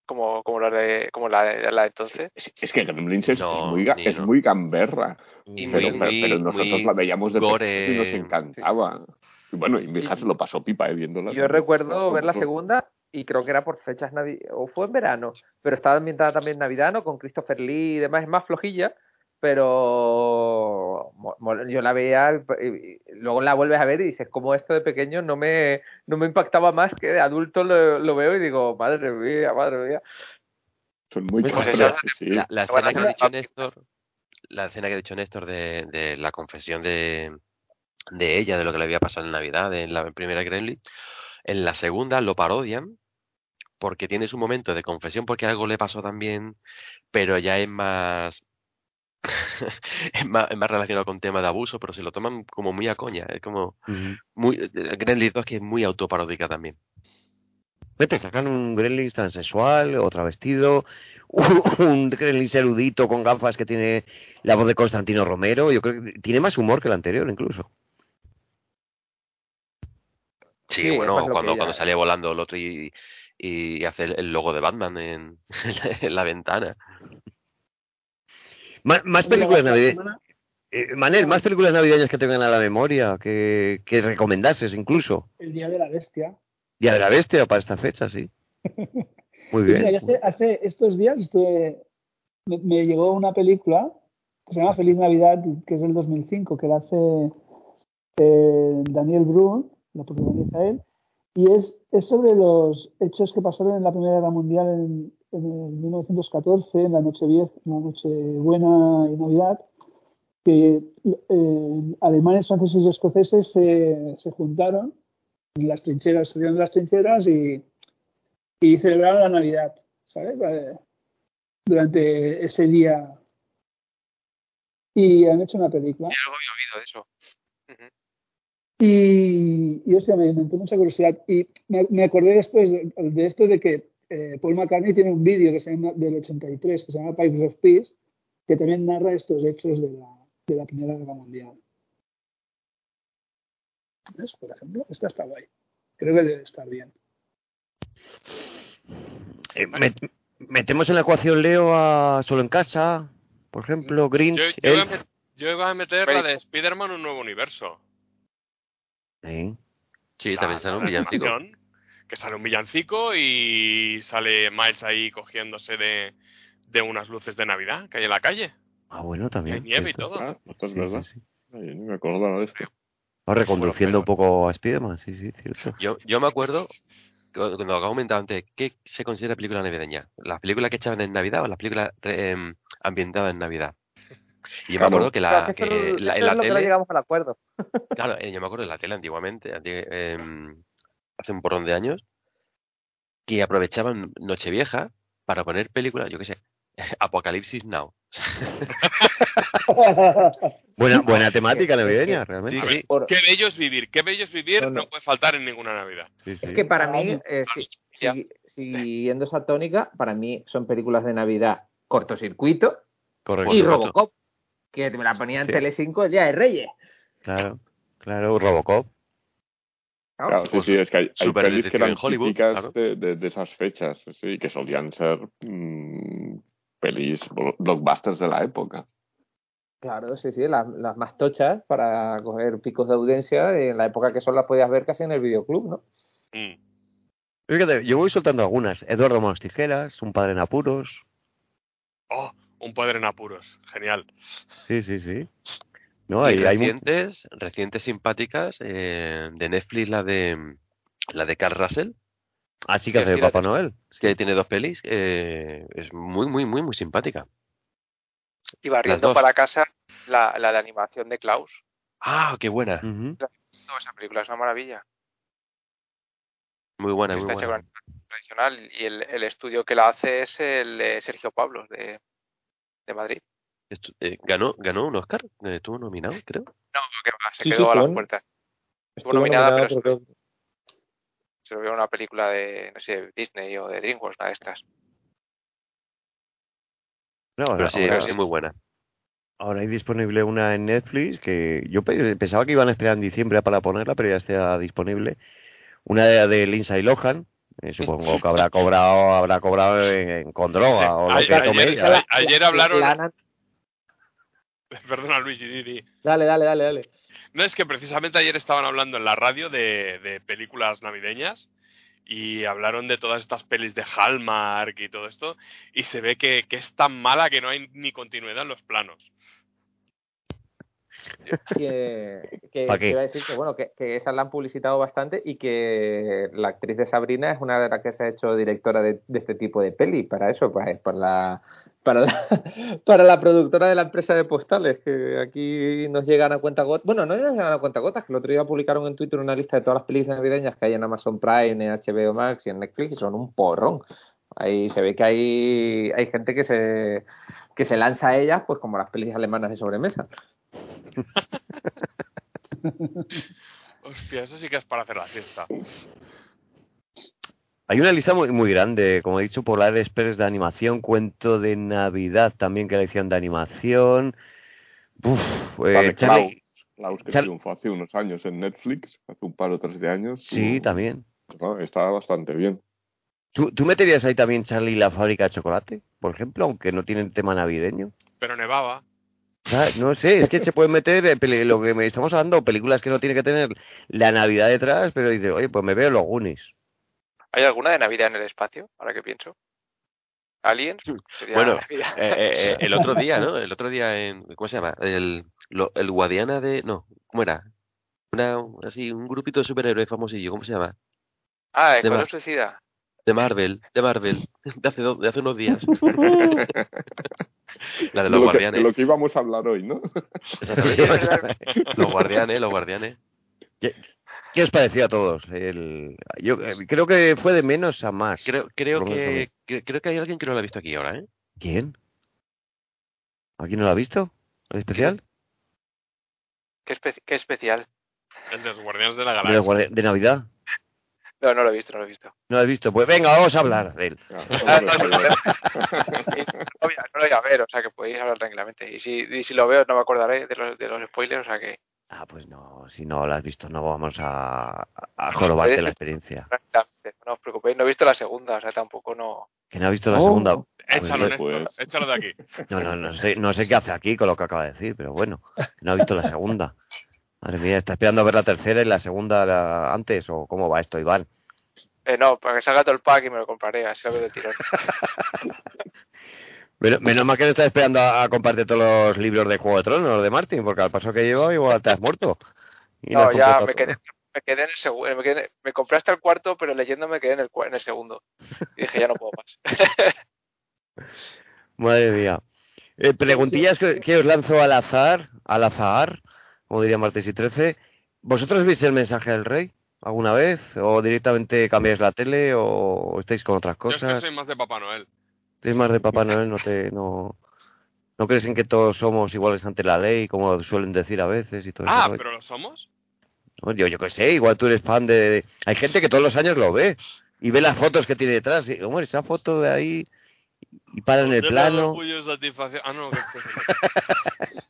S6: como, como, la, de, como la, de, la de entonces?
S4: Es, es que Gremlins es,
S9: No,
S4: es muy, es
S9: no.
S4: muy gamberra.
S9: Y
S4: pero,
S9: muy,
S4: pero,
S9: muy-
S4: pero nosotros
S9: muy
S4: la veíamos de
S9: gore.
S4: y nos encantaba. Y bueno, y mi hija se lo pasó pipa eh, viéndola.
S7: Yo recuerdo ver la segunda y creo que era por fechas navi o fue en verano, pero estaba ambientada también en Navidad, ¿no? Con Christopher Lee y demás, es más flojilla, pero yo la veía y, luego la vuelves a ver y dices, como esto de pequeño no me, no me impactaba más que de adulto lo, lo veo y digo, madre mía, madre mía.
S4: Son muy
S6: Pues
S4: cabras,
S6: esa-
S4: sí.
S9: La, la
S6: Bueno,
S9: escena que ha dicho Néstor, la escena que ha dicho Néstor de, de la confesión de, de ella, de lo que le había pasado en Navidad, en la primera Gremlin, en la segunda lo parodian porque tiene su momento de confesión porque algo le pasó también, pero ya es más es más, es más relacionado con temas de abuso, pero se lo toman como muy a coña, es como muy Gremlin 2 que es muy autoparódica también.
S3: Vete, sacan un Gremlins transexual, otra vestido, un Gremlins erudito con gafas que tiene la voz de Constantino Romero. Yo creo que tiene más humor que el anterior, incluso.
S9: Sí,
S7: Sí,
S9: bueno, cuando, cuando sale volando el otro y, y hace el, logo de Batman en, en la ventana.
S3: Má- más películas navideñas. Eh, Manel, más películas navideñas que tengan a la memoria, que, que recomendases incluso.
S8: El Día de la Bestia.
S3: Día de la Bestia para esta fecha, sí. Muy bien.
S8: hace, hace estos días estuve, me, me llegó una película que se llama Feliz Navidad, que es del 2005, que la hace eh, Daniel Brühl, la protagoniza él, y es, es sobre los hechos que pasaron en la Primera Guerra Mundial en, en el 1914, en la noche vieja, en la noche buena y Navidad, que eh, alemanes, franceses y escoceses se, se juntaron en las trincheras, dieron en las trincheras y, y celebraron la Navidad, ¿sabes? Eh, Durante ese día. Y han hecho una película.
S6: Yo había oído eso. Ujú.
S8: Y, y hostia, me inventó mucha curiosidad. Y me, me acordé después de, de esto de que eh, Paul McCartney tiene un vídeo que se llama del 83 que se llama Pipes of Peace, que también narra estos hechos de la, de la Primera Guerra Mundial. ¿Ves? Por ejemplo, esta está guay. Creo que debe estar bien.
S3: Eh, met- metemos en la ecuación Leo a Solo en Casa. por ejemplo, Grinch.
S5: Yo, yo, iba a yo iba a meter la de Spider-Man un nuevo universo.
S3: Sí.
S9: Sí,
S5: La-
S9: también sale un
S5: la
S9: villancico.
S5: Que sale un villancico y sale Miles ahí cogiéndose de, de unas luces de Navidad que hay en la calle.
S3: Ah, bueno, también.
S5: Hay nieve y todo.
S4: Ah, esto es
S3: Sí,
S4: verdad.
S3: sí, sí.
S4: Ay, no me acordaba de esto.
S3: Va reconduciendo un poco a Spiderman, sí, sí, cierto.
S9: Yo, yo me acuerdo, cuando acabo comentado antes, ¿qué se considera película navideña? ¿Las películas que echaban en Navidad o las películas re- em, ambientadas en Navidad? Y yo me acuerdo que,
S7: Claro,
S9: la,
S7: que
S9: la-
S7: eso
S9: en la
S7: es lo que no
S9: tele,
S7: llegamos al acuerdo.
S9: claro, eh, yo me acuerdo de la tele antiguamente, anti- em, hace un porrón de años, que aprovechaban Nochevieja para poner películas, yo qué sé, Apocalipsis Now.
S3: Buena, buena temática navideña, realmente.
S9: Sí.
S7: Por-
S5: Qué bello es vivir, qué bello es vivir,
S7: No,
S5: no,
S7: no.
S5: puede faltar en ninguna Navidad.
S3: Sí, sí.
S7: Es que para mí, eh, si-
S6: Ya.
S7: si- siguiendo esa tónica, para mí son películas de Navidad cortocircuito
S3: Correcto.
S7: y. Robocop, que me la ponía en
S3: Sí.
S7: Telecinco el día de Reyes.
S3: Claro, claro, Robocop.
S4: Claro, sí, sí, es que hay, hay
S9: súper
S4: pelis que
S9: detective
S4: eran
S9: en Hollywood,
S4: típicas
S9: claro.
S4: de, de- de esas fechas, sí, que solían ser mm, pelis blo- blockbusters de la época.
S7: Claro, sí, sí, las, las más tochas para coger picos de audiencia en la época que son las podías ver casi en el videoclub, ¿no?
S5: Mm.
S3: Fíjate, yo voy soltando algunas. Eduardo Manos Tijeras, Un Padre en Apuros.
S5: Oh, un padre en apuros, genial.
S3: Sí, sí, sí. No,
S9: Y
S3: hay,
S9: recientes, recientes simpáticas, eh, de Netflix la de la de Carl Russell,
S3: Así que hace de. Papá Noel.
S9: que tiene dos pelis, eh, es muy, muy, muy, muy simpática.
S6: Y barriendo para casa la, la de animación de Klaus.
S9: Ah, qué buena.
S6: Toda esa película es una maravilla.
S9: muy buena, muy
S6: Está
S9: buena.
S6: tradicional y el, el estudio que la hace es el de Sergio Pablos de, de Madrid.
S9: Estu- eh, ganó, ganó un Oscar, eh, estuvo nominado, creo.
S6: No, que va, se
S7: Sí,
S6: quedó
S7: sí,
S6: a las puertas.
S7: Estuvo
S6: nominada,
S7: nominado,
S6: pero Se lo vio en una película de, no sé, de Disney o de DreamWorks, una de estas.
S3: No,
S9: Pero
S3: ahora,
S9: sí,
S3: ahora-
S9: es muy buena.
S3: ahora hay disponible una en Netflix que yo pe- pensaba que iban a esperar en diciembre para ponerla, pero ya está disponible. Una de, de Lindsay Lohan. eh, supongo que habrá cobrado, habrá cobrado en- con droga o lo
S5: Ayer-
S3: que tome
S5: ayer-
S3: ella.
S5: ayer hablaron- Perdona, Luigi, di, di.
S7: Dale, dale, dale, dale.
S5: No, es que precisamente ayer estaban hablando en la radio de, de películas navideñas y hablaron de todas estas pelis de Hallmark y todo esto y se ve que, que es tan mala que no hay ni continuidad en los planos.
S7: Que, que, iba a decir que bueno que, que esas la han publicitado bastante y que la actriz de Sabrina es una de las que se ha hecho directora de, de este tipo de peli. Para eso pues para la para la, para la productora de la empresa de postales que aquí nos llegan a cuenta gotas bueno no nos llegan a cuenta gotas que el otro día publicaron en Twitter una lista de todas las pelis navideñas que hay en Amazon Prime en HBO Max y en Netflix y son un porrón. Ahí se ve que hay hay gente que se que se lanza a ellas pues como las pelis alemanas de sobremesa
S5: Hostia, eso sí que es para hacer la fiesta.
S3: Hay una lista muy, muy grande, como he dicho, Polar Express de animación, cuento de Navidad también que le decían de animación. Uf,
S4: La
S3: eh, Charlie-
S4: Klaus, Klaus que
S3: Char-
S4: triunfó hace unos años en Netflix, hace un par o tres de años.
S3: Sí, también.
S4: no, estaba bastante bien.
S3: ¿Tú, ¿Tú meterías ahí también Charlie y la fábrica de chocolate, por ejemplo, aunque no tienen tema navideño?
S5: Pero nevaba.
S3: Ah, No sé, es que se puede meter lo que me estamos hablando, películas que no tienen que tener la Navidad detrás, pero dice, oye, pues me veo los Goonies.
S6: ¿Hay alguna de Navidad en el espacio? Ahora que pienso. ¿Aliens? Sería
S9: Bueno,
S6: Navidad.
S9: Eh, eh, eh, el otro día, ¿no? El otro día en. ¿Cómo se llama? El, lo- el Guadiana de. No, ¿cómo era? Una, así, un grupito de superhéroes famosillo, ¿cómo se llama?
S6: Ah, Escuadrón
S9: Mar-
S6: Suicida.
S9: De Marvel, de Marvel, de hace, do- de hace unos días. La de los
S4: lo, que,
S9: guardianes.
S4: de lo que íbamos a hablar hoy, ¿no?
S9: Exactamente. los guardianes, los guardianes.
S3: ¿Qué os pareció a todos? El, yo eh, creo que fue de menos a más.
S9: Creo, que, que- creo que hay alguien que no lo ha visto aquí ahora, ¿eh?
S3: ¿Quién? ¿Aquí no lo ha visto? ¿El especial?
S6: ¿Qué, espe- qué especial?
S5: El de los Guardianes de la Galaxia.
S3: de Navidad.
S6: No, no lo he visto, no lo he visto.
S3: ¿No lo has visto? Pues venga, vamos a hablar de él.
S6: Ah, no, no,
S4: joder.
S6: no, lo voy a, no lo voy a ver, o sea que podéis hablar tranquilamente. Y si, y si lo veo, no me acordaré de los, de los spoilers, o sea que
S3: Ah, pues no, si no lo has visto, no vamos a, a jorobarte la experiencia.
S6: no os preocupéis. No he visto la segunda, o sea, tampoco no.
S3: Que no ha visto la
S7: Oh.
S3: segunda.
S5: Échalo,
S3: Pues,
S5: Néstor,
S4: pues-
S5: échalo de aquí.
S3: No, no, no sé, no sé qué hace aquí con lo que acaba de decir, pero bueno, no ha visto la segunda. Madre mía, está esperando a ver la tercera y la segunda la- antes, o cómo va esto, Iván.
S6: Eh, no, para que salga todo el pack y me lo compraré, así lo veo de tirón.
S3: Menos, menos mal que no estás esperando a, a compartir todos los libros de Juego de Tronos, los de Martin, porque al paso que lleva igual te has muerto. Y
S6: No, ya me quedé, me quedé en el segundo. Me, quedé- me compré hasta el cuarto, pero leyendo me quedé en el, en el segundo. Y dije, ya no puedo más.
S3: Madre mía. Eh, preguntillas que, que os lanzo al azar, al azar, como diría Martes y 13. ¿Vosotros viste el mensaje del rey alguna vez? ¿O directamente cambiáis la tele? ¿O estáis con otras
S5: Yo es que
S3: cosas?
S5: soy más de Papá Noel.
S3: ¿Tienes más de Papá Noel? ¿No, te, no, ¿No crees en que todos somos iguales ante la ley, como suelen decir a veces y todo eso?
S5: Ah, pero lo somos.
S3: Yo, yo qué sé, igual tú eres fan de, de- Hay gente que todos los años lo ve y ve las fotos que tiene detrás. Y, hombre, esa foto de ahí y para en el plano.
S5: Ah, no, que-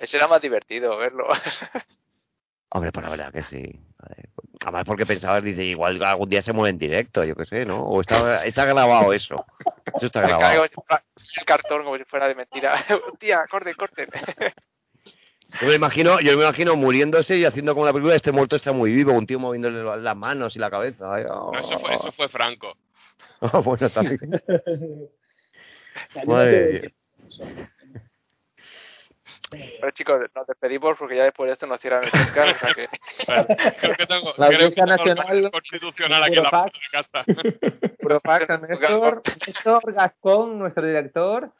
S6: Ese era más divertido verlo.
S3: Hombre, pues la verdad que sí. Además, porque pensabas, dice, igual algún día se mueve en directo, yo qué sé, ¿no? O está, está grabado eso. Eso está grabado.
S6: caigo como si fuera- el cartón como si fuera de mentira. Tía, corten, corten.
S3: Yo me imagino, yo me imagino muriéndose y haciendo como la película, este muerto está muy vivo, un tío moviéndole la- las manos y la cabeza. Ay,
S5: No, eso fue, eso fue Franco.
S3: Ah, bueno, también.
S8: También
S3: Madre
S6: Pero chicos, nos despedimos porque ya después de esto nos cierran el podcast. O sea que...
S5: Creo que tengo,
S7: La
S5: creo que tengo
S7: Nacional-
S5: constitucional aquí en la puerta de casa.
S7: Propaca, Néstor, Néstor Gascón, nuestro director.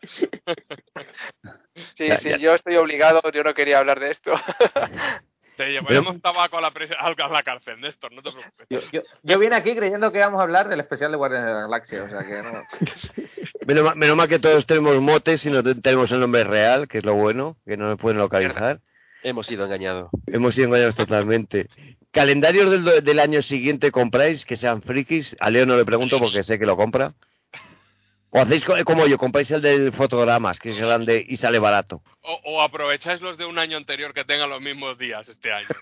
S6: Sí,
S3: Ya,
S6: sí,
S3: ya.
S6: yo estoy obligado, yo no quería hablar de esto.
S5: Te llevaremos tabaco a la, presi- a la cárcel, Néstor, no te preocupes.
S7: Yo, yo, yo vine aquí creyendo que íbamos a hablar del especial de Guardianes de la Galaxia, o sea que no.
S3: Menos, mal- menos mal que todos tenemos motes y no te- tenemos el nombre real, que es lo bueno, que no nos pueden localizar.
S9: Hemos sido engañados.
S3: Hemos sido engañados totalmente. ¿Calendarios del, del año siguiente compráis que sean frikis? A Leo no le pregunto porque sé que lo compra. ¿O hacéis co- como yo, compráis el de fotogramas, que es grande y sale barato?
S5: O, o aprovecháis los de un año anterior que tengan los mismos días este año.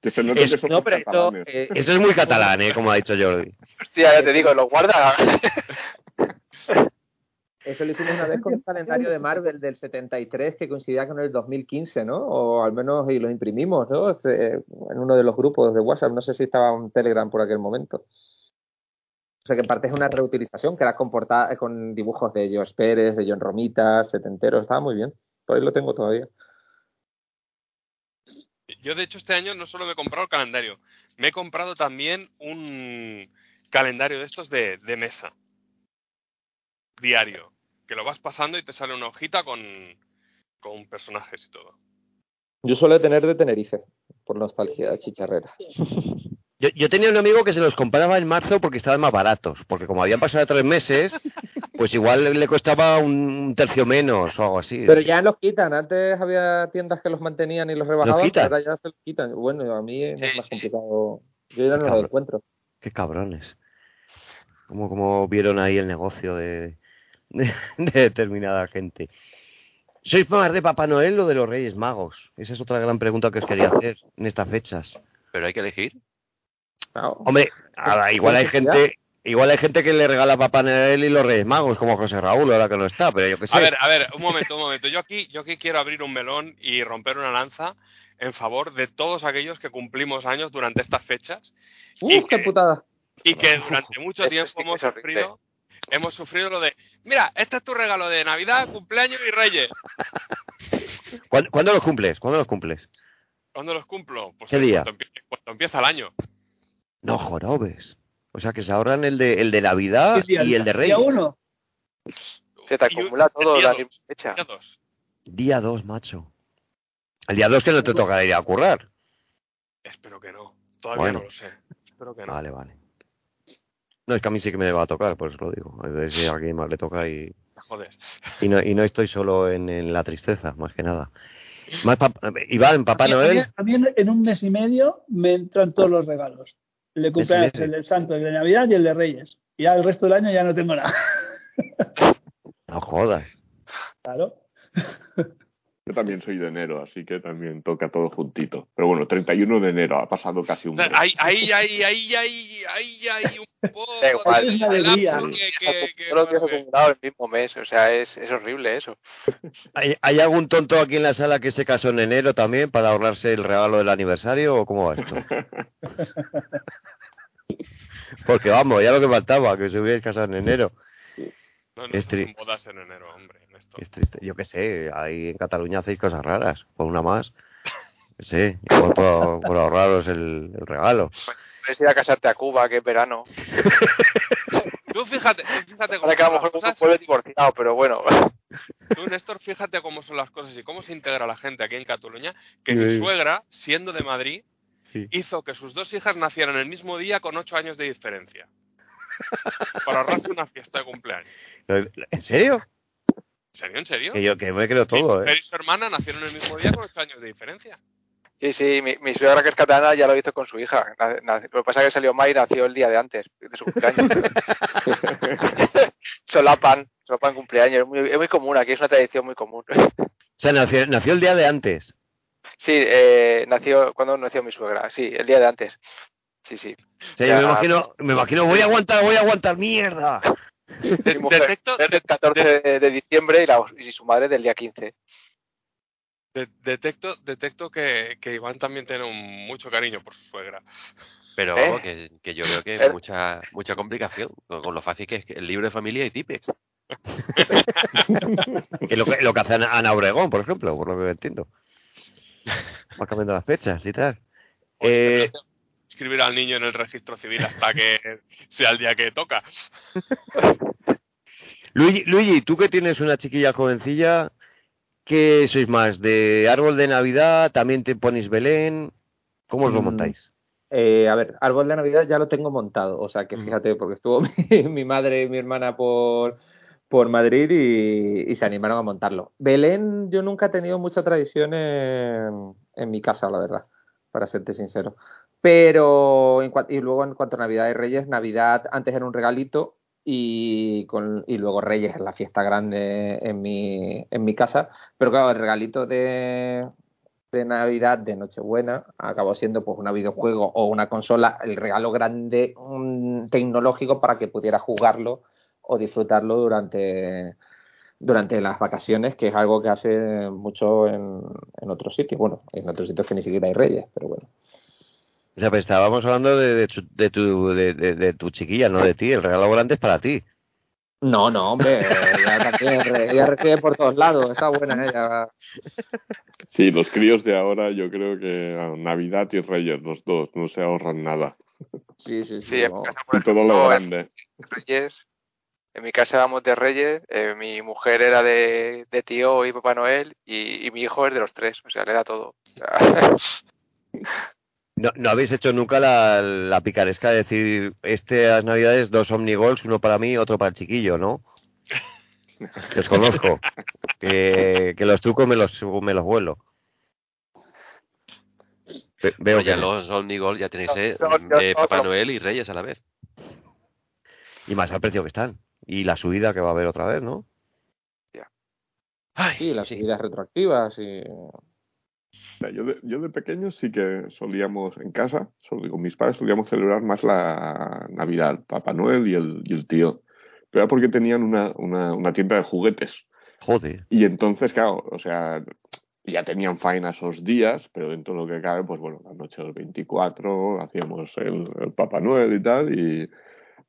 S4: Que se note
S3: Es-
S4: que somos
S7: No, pero esto,
S4: catalanes.
S7: eh,
S3: Eso es muy catalán, ¿eh? Como ha dicho Jordi.
S6: Hostia, ya te digo, lo guarda.
S7: eso lo hicimos una vez con el calendario de Marvel del 73 que coincidía con el 2015, ¿no? O al menos y los imprimimos, ¿no? Este, en uno de los grupos de WhatsApp, no sé si estaba un Telegram por aquel momento. O sea que en parte es una reutilización que era con, porta- con dibujos de George Pérez, de John Romita, setentero, estaba muy bien. Por ahí lo tengo todavía.
S5: Yo, de hecho, este año no solo me he comprado el calendario, me he comprado también un calendario de estos de, de mesa. Diario. Que lo vas pasando y te sale una hojita con, con personajes y todo.
S7: Yo suelo tener de Tenerife, por nostalgia de chicharrera.
S3: Yo, yo tenía un amigo que se los compraba en marzo porque estaban más baratos, porque como habían pasado tres meses, pues igual le, le costaba un tercio menos o algo así.
S7: Pero ya los quitan. Antes había tiendas que los mantenían y los rebajaban,
S3: quitan?
S7: pero ahora ya se los quitan. Bueno, a mí es
S6: Sí,
S7: más
S6: sí.
S7: complicado. Yo ya no
S3: Cabrón.
S7: lo encuentro.
S3: Qué cabrones. Como, como vieron ahí el negocio de, de, de determinada gente. ¿Sois más de Papá Noel o de los Reyes Magos? Esa es otra gran pregunta que os quería hacer en estas fechas.
S9: Pero hay que elegir.
S7: Claro.
S3: Hombre, ahora, igual hay gente, igual hay gente que le regala a Papá Noel y los Reyes Magos, como José Raúl, ahora que no está, pero yo qué sé.
S5: A ver, a ver, un momento, un momento. Yo aquí, yo aquí quiero abrir un melón y romper una lanza en favor de todos aquellos que cumplimos años durante estas fechas
S7: ¡Uh,
S5: y
S7: qué
S5: que-
S7: putada!
S5: y que durante mucho
S6: Eso
S5: tiempo
S6: sí
S5: hemos sufrido, hemos sufrido lo de, mira, este es tu regalo de Navidad, cumpleaños y Reyes.
S3: ¿Cuándo, cuándo los cumples? ¿Cuándo los cumples?
S5: ¿Cuándo los cumplo? Pues
S3: ¿Qué día?
S5: Cuando empieza, cuando empieza el año.
S3: No, jorobes. O sea, que se ahorran el de, el de Navidad y el de Reyes.
S8: Día uno.
S6: Se te
S5: un-
S6: acumula todo la
S5: dos,
S6: fecha.
S5: día dos.
S3: Día 2, macho. El día 2 que no te toca ir a currar.
S5: Espero que no. Todavía
S3: Bueno.
S5: no lo sé. Espero que no.
S3: Vale, vale. No, es que a mí sí que me va a tocar, por eso lo digo. A ver si a alguien más le toca y,
S5: Joder.
S3: y, no, y no estoy solo en, en la tristeza, más que nada. Más Iván, Papá
S8: A mí-
S3: Noel.
S8: A mí, a mí en un mes y medio me entran todos los regalos. El de cumpleaños, el del Santo, el de Navidad y el de Reyes. Y ya el resto del año ya no tengo nada.
S3: No jodas.
S8: Claro.
S4: Yo también soy de enero, así que también toca todo juntito. Pero bueno, 31 de enero, ha pasado casi un mes.
S5: Ahí, ahí, ahí, ahí, ahí, ahí, ahí un
S6: Da igual.
S8: Es una alegría.
S5: que, que, que-
S6: Todos los días
S5: bueno, que-
S6: acumulados el mismo mes, o sea, es, es horrible eso.
S3: ¿Hay, hay algún tonto aquí en la sala que se casó en enero también para ahorrarse el regalo del aniversario o cómo va esto? Porque vamos, ya lo que faltaba, que se hubierais casado en enero.
S5: No, no,
S3: Es
S5: son
S3: tri-
S5: bodas en enero, hombre.
S3: Es triste. Yo qué sé, ahí en Cataluña hacéis cosas raras, por una más. Sí, por, por ahorraros el, el regalo.
S6: Puedes ir a casarte a Cuba, que es verano.
S5: Tú fíjate, tú fíjate cómo
S6: que a
S5: son
S6: lo
S5: las
S6: mejor un
S5: cosas.
S6: pueblo divorciado, pero bueno.
S5: Tú, Néstor, fíjate cómo son las cosas y cómo se integra la gente aquí en Cataluña, que
S3: Sí.
S5: mi suegra, siendo de Madrid,
S3: Sí.
S5: hizo que sus dos hijas nacieran el mismo día con ocho años de diferencia. Para ahorrarse una fiesta de cumpleaños.
S3: ¿En serio?
S5: ¿En serio? ¿En serio?
S3: Que yo que me creo todo,
S5: Mi
S3: ¿eh?
S5: y su hermana nacieron el mismo día con ocho años de diferencia.
S6: Sí, sí, mi, mi suegra que es catalana ya lo hizo con su hija. Lo que pasa es que salió mal y nació el día de antes, de su cumpleaños. solapan, solapan cumpleaños. Es muy, es muy común, aquí es una tradición muy común.
S3: O sea, nació, nació el día de antes.
S6: Sí, eh, nació, cuando nació mi suegra? Sí, el día de antes. Sí, sí.
S3: O sea, yo me imagino, me imagino, voy a aguantar, voy a aguantar, mierda.
S6: Mi mujer
S5: detecto,
S6: es del
S5: de-
S6: 14 de, de diciembre y, la, y su madre del día 15.
S5: De- detecto, detecto que, que Iván también tiene un- mucho cariño por su suegra.
S9: Pero
S6: ¿Eh?
S9: vamos, que, que yo veo que
S6: Eh.
S9: hay mucha, mucha complicación con, con lo fácil que es que el libro de familia y Tipex.
S3: Que lo, que lo que hace Ana, Obregón, por ejemplo, por lo que entiendo. Va cambiando las fechas y tal.
S5: Pues
S3: Eh,
S5: Escribir al niño en el registro civil hasta que sea el día que toca.
S3: Luigi, Luigi, tú que tienes una chiquilla jovencilla, ¿qué sois más? ¿De árbol de Navidad? ¿También te ponéis Belén? ¿Cómo os lo
S7: Mm,
S3: montáis?
S7: Eh, a ver, árbol de Navidad ya lo tengo montado, o sea que
S3: Mm.
S7: fíjate, porque estuvo mi, mi madre y mi hermana por, por Madrid y, y se animaron a montarlo. Belén, yo nunca he tenido mucha tradición en, en mi casa, la verdad, para serte sincero. Pero, en y luego en cuanto a Navidad y Reyes, Navidad antes era un regalito y, con, y luego Reyes es la fiesta grande en mi, en mi casa. Pero claro, el regalito de, de Navidad, de Nochebuena, acabó siendo pues un videojuego o una consola, el regalo grande mm, tecnológico para que pudiera jugarlo o disfrutarlo durante, durante las vacaciones, que es algo que hace mucho en, en otros sitios. Bueno, en otros sitios que ni siquiera hay reyes, pero bueno.
S3: O sea, pues estábamos hablando de, de, tu- de tu, de, de- de tu chiquilla, no de ti. El regalo grande es para ti.
S7: No, no, hombre, ella también, re- ella recibe por todos lados, está buena ella.
S4: Sí, los críos de ahora yo creo que Navidad y Reyes, los dos, no se ahorran nada.
S7: Sí, sí, sí.
S6: Sí, en
S7: no.
S6: mi casa, por
S4: Y todo lo grande.
S6: Reyes. En mi casa éramos de Reyes, eh, mi mujer era de, de tío y Papá Noel y, y mi hijo es de los tres, o sea, le da todo. O sea,
S3: No, no habéis hecho nunca la, la picaresca de decir, estas navidades dos omnigols, uno para mí, otro para el chiquillo, ¿no? Que os conozco. que, que los trucos me los, me los vuelo. Ve- veo
S9: Oye,
S3: que
S9: los Omnigol ya tenéis eh, eh, Papá. Noel y Reyes a la vez.
S3: Y más al precio que están. Y la subida que va a haber otra vez, ¿no?
S7: Sí, las ideas retroactivas y...
S4: Sea, Yo de, yo de pequeño sí que solíamos en casa, con mis padres, solíamos celebrar más la Navidad, Papá Noel y el, y el tío. Pero era porque tenían una, una, una tienda de juguetes.
S3: Joder.
S4: Y entonces, claro, o sea, ya tenían faena esos días, pero dentro de lo que cabe, pues bueno, la noche del 24 hacíamos el, el Papá Noel y tal, y...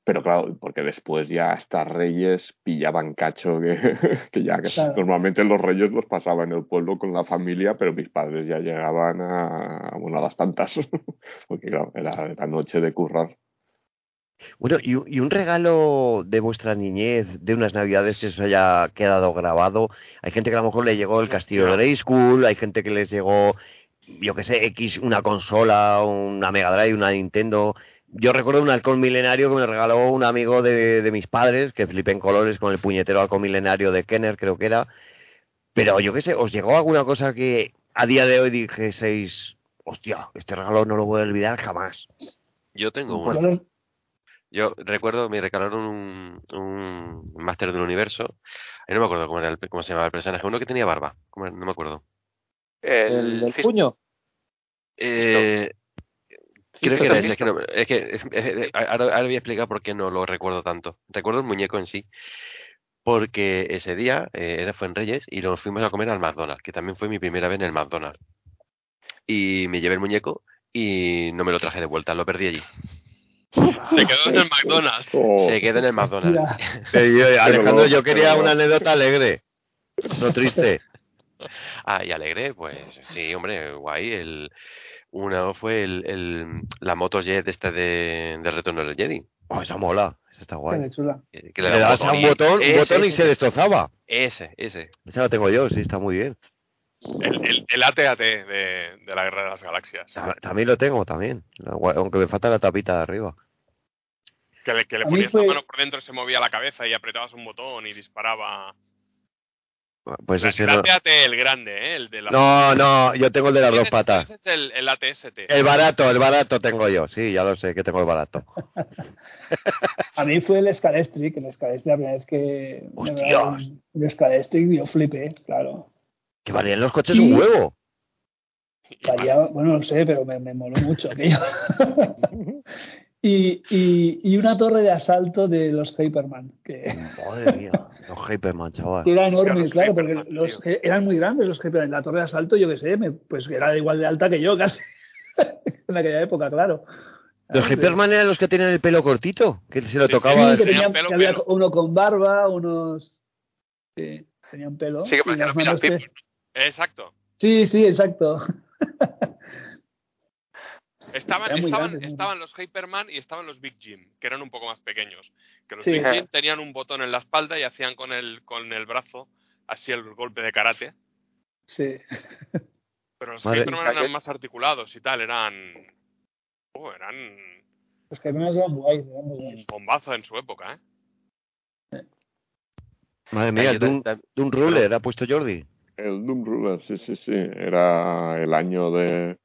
S4: Pero claro, porque después ya hasta Reyes pillaban cacho que, que ya que
S8: Claro.
S4: normalmente los Reyes los pasaba en el pueblo con la familia, pero mis padres ya llegaban a, bueno, a las tantas, porque claro, era la noche de currar.
S3: Bueno, y, un- y un regalo de vuestra niñez, de unas navidades que os haya quedado grabado. Hay gente que a lo mejor le llegó el castillo de Grey School, hay gente que les llegó, yo que sé, X, una consola, una Mega Drive, una Nintendo. Yo recuerdo un halcón milenario que me regaló un amigo de, de mis padres, que flipé en colores con el puñetero halcón milenario de Kenner, creo que era. Pero yo qué sé, ¿os llegó alguna cosa que a día de hoy dijeseis, hostia, este regalo no lo voy a olvidar jamás?
S9: Yo tengo
S8: Pues
S9: uno. Yo recuerdo, me regalaron un, un máster del universo. Ahí no me acuerdo cómo, era el- cómo se llamaba el personaje. Uno que tenía barba. ¿Cómo era? No me acuerdo.
S7: El,
S6: El,
S7: del
S6: Fist-
S7: puño.
S9: Eh, creo que era ese,
S7: también.
S9: es que, no- es que es- es- ahora, ahora voy a explicar por qué no lo recuerdo tanto. Recuerdo el muñeco en sí, porque ese día eh, era fue en Reyes y nos fuimos a comer al McDonald's, que también fue mi primera vez en el McDonald's. Y me llevé el muñeco y no me lo traje de vuelta, lo perdí allí.
S5: Se quedó en el McDonald's.
S4: Oh,
S9: Se quedó en el McDonald's.
S3: Eh, yo- Alejandro, yo quería una anécdota alegre, no triste.
S9: Ah, y alegre, pues sí, hombre, guay. El, una fue el, el, la moto jet esta de, de Retorno del Jedi.
S3: Oh, esa mola, esa está guay.
S8: chula.
S9: Que
S3: Le
S9: daba
S3: dabas a un
S9: y-
S3: botón, un
S9: ese,
S3: botón y
S9: ese,
S3: se destrozaba.
S9: Ese, ese.
S3: Esa la tengo yo, sí, está muy bien.
S5: El, el, el AT-AT de, de la Guerra de las Galaxias.
S3: Ta- También lo tengo, también. Aunque me falta la tapita de arriba.
S5: Que le, que le ponías
S8: fue-
S5: la mano por dentro, se movía la cabeza y apretabas un botón y disparaba.
S3: Pues ese
S5: el
S3: no.
S5: El grande, ¿eh? El de la...
S3: No, no, yo tengo el de las dos patas.
S5: el, el ATST.
S3: El barato, el barato tengo yo. Sí, ya lo sé que tengo el barato.
S8: A mí fue el Scalestric, el Scalestric la primera vez que me
S3: ¡Hostias!
S8: el Scalestric yo flipé, claro.
S3: Que valían los coches un huevo.
S8: Valía, bueno, no sé, pero me, me moló mucho aquello. y, y, y una torre de asalto de los Hyperman, que,
S3: Madre mía, los Hyperman, chaval.
S8: que era enorme,
S5: los
S8: claro, porque los, eran muy grandes los Hyperman. La torre de asalto, yo qué sé, me- pues era igual de alta que yo casi. en aquella época, claro.
S3: Los
S8: Ah,
S3: Hyperman eran los que tenían el pelo cortito, que se lo
S5: Sí,
S3: tocaba.
S8: Sí, que,
S5: Tenían
S8: tenían-
S5: pelo,
S8: que había
S5: pelo.
S8: uno con barba, unos. Sí, tenían pelo.
S6: Sí, parecían los
S8: que-
S5: Exacto.
S8: Sí, sí, exacto.
S5: Estaban, estaban, estaban los Hyperman y estaban los Big Jim, que eran un poco más pequeños. Que los
S8: Sí.
S5: Big Jim tenían un botón en la espalda y hacían con el, con el brazo así el golpe de karate.
S8: Sí.
S5: Pero los
S3: Madre-
S5: Hyperman eran más articulados y tal, eran. Oh, eran
S8: Los que menos eran guays, eran muy
S5: un
S8: guays.
S5: bombazo en su época, ¿eh?
S3: Madre mía, Doom, Doom Ruler, ha puesto Jordi.
S4: El Doom Ruler, sí, sí, sí. Era el año de,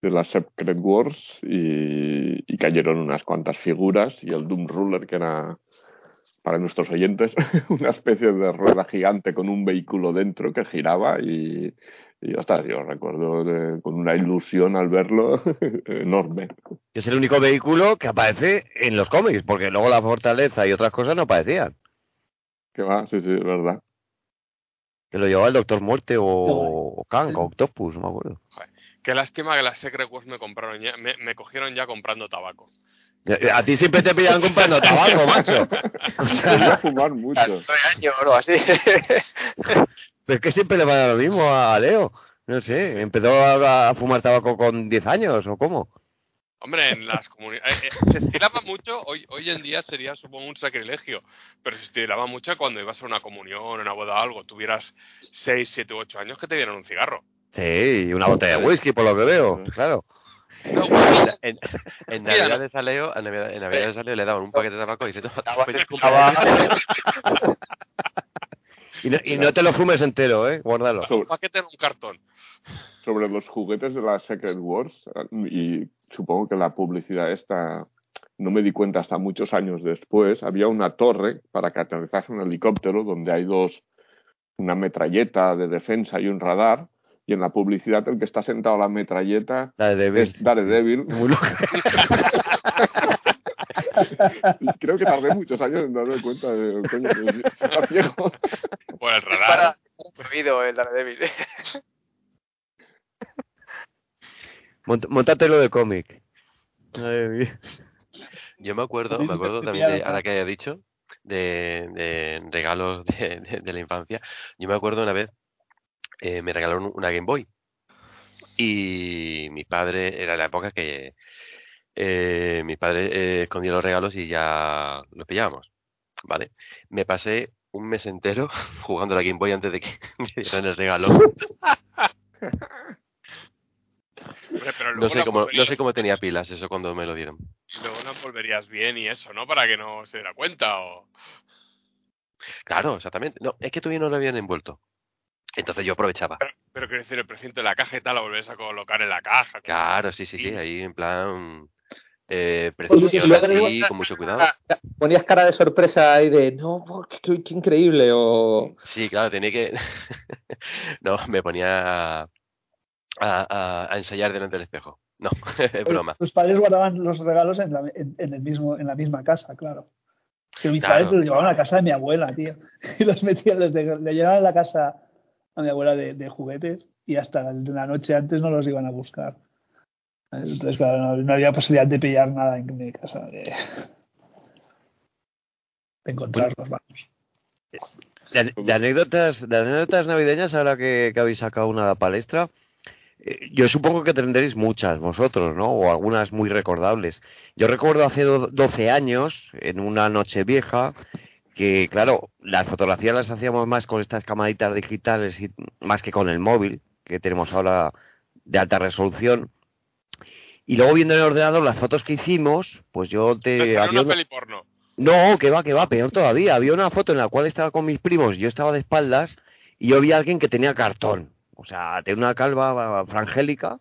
S4: de las Secret Wars y, y cayeron unas cuantas figuras y el Doom Ruler, que era, para nuestros oyentes, una especie de rueda gigante con un vehículo dentro que giraba y, y ya está, yo recuerdo de- con una ilusión al verlo enorme.
S3: Es el único vehículo que aparece en los cómics, porque luego la fortaleza y otras cosas no aparecían.
S4: Que va, sí, sí, es verdad.
S3: Que lo llevaba el Doctor Muerte o,
S8: guay.
S3: o Kang o Octopus, no me acuerdo.
S5: Qué lástima que las Secret Wars me compraron ya, me, me cogieron ya comprando tabaco.
S3: A ti siempre te pillan comprando tabaco, macho. O sea,
S4: fumar mucho.
S6: Años o así.
S3: pero es que siempre le va a dar lo mismo a Leo. No sé, empezó a, a fumar tabaco con 10 años o cómo.
S5: Hombre, en las comunidades. se estilaba mucho, hoy, hoy en día sería supongo un sacrilegio, pero se estilaba mucho cuando ibas a una comunión, una boda o algo, tuvieras 6, 7, 8 años que te dieran un cigarro.
S3: Sí, y una botella de whisky, por lo que veo, claro.
S5: No,
S9: En, en
S5: Mira,
S9: Navidades a Leo, en Navidad, en Navidades a Leo le daban un paquete de tabaco y se toma feliz
S3: Estaba-
S9: cumpleaños.
S3: Y no, y no te lo fumes entero, ¿eh? Guárdalo.
S5: un paquete en un cartón.
S4: sobre los juguetes de la Secret Wars y supongo que la publicidad esta no me di cuenta hasta muchos años después había una torre para que aterrizase un helicóptero donde hay dos una metralleta de defensa y un radar y en la publicidad el que está sentado a la metralleta
S3: La de Devil.
S4: es Daredevil
S3: Muy loca.
S4: y creo que tardé muchos años en darme cuenta de coño está viejo
S5: Por el radar.
S6: para prohibido el Daredevil.
S3: Mont- Móntatelo de cómic.
S9: Yo me acuerdo, me acuerdo también de, ahora que haya dicho, de, de regalos de, de- de la infancia. Yo me acuerdo una vez, eh, me regalaron una Game Boy. Y mi padre, era la época que eh, mi padre eh, escondía los regalos y ya los pillábamos. ¿Vale? Me pasé un mes entero jugando a la Game Boy antes de que me dieran el regalo.
S5: Hombre, pero
S9: No sé cómo, no sé cómo tenía pilas eso cuando me lo dieron.
S5: y luego la volverías bien y eso, ¿no? Para que no se diera cuenta o...
S9: Claro, exactamente. No, es que todavía no lo habían envuelto. Entonces yo aprovechaba.
S5: Pero quiero decir, el precinto de la caja y tal, la volvés a colocar en la caja.
S9: Claro, sí, sí, sí,
S5: Sí.
S9: ahí en plan eh, precisión, así, con mucho cuidado.
S7: Ponías cara de sorpresa ahí de, no, qué, qué- qué increíble, o...
S9: Sí, claro, tenía que. no, me ponía a, a- a ensayar delante del espejo. No, es broma.
S8: Tus padres guardaban los regalos en la, en, en el mismo, en la misma casa, claro. Que mis
S9: Claro.
S8: padres los llevaban a la casa de mi abuela, tío. Y los metían, les de- le llevaban a la casa a mi abuela de, juguetes y hasta la noche antes no los iban a buscar. Entonces, claro, no, había posibilidad de pillar nada en mi casa, de, encontrarlos, vamos.
S3: De, anécdotas, de anécdotas navideñas, ahora que, habéis sacado una la palestra, eh, yo supongo que tendréis muchas vosotros, ¿no? O algunas muy recordables. Yo recuerdo hace do- 12 años, en una noche vieja, que claro, las fotografías las hacíamos más con estas camaritas digitales y más que con el móvil, que tenemos ahora de alta resolución. Y luego viendo en el ordenador las fotos que hicimos, pues yo te... Había
S5: una
S3: una-
S5: peli porno.
S3: no, que va, que va, peor todavía. Había una foto en la cual estaba con mis primos, yo estaba de espaldas y yo vi a alguien que tenía cartón. O sea, tenía una calva frangélica,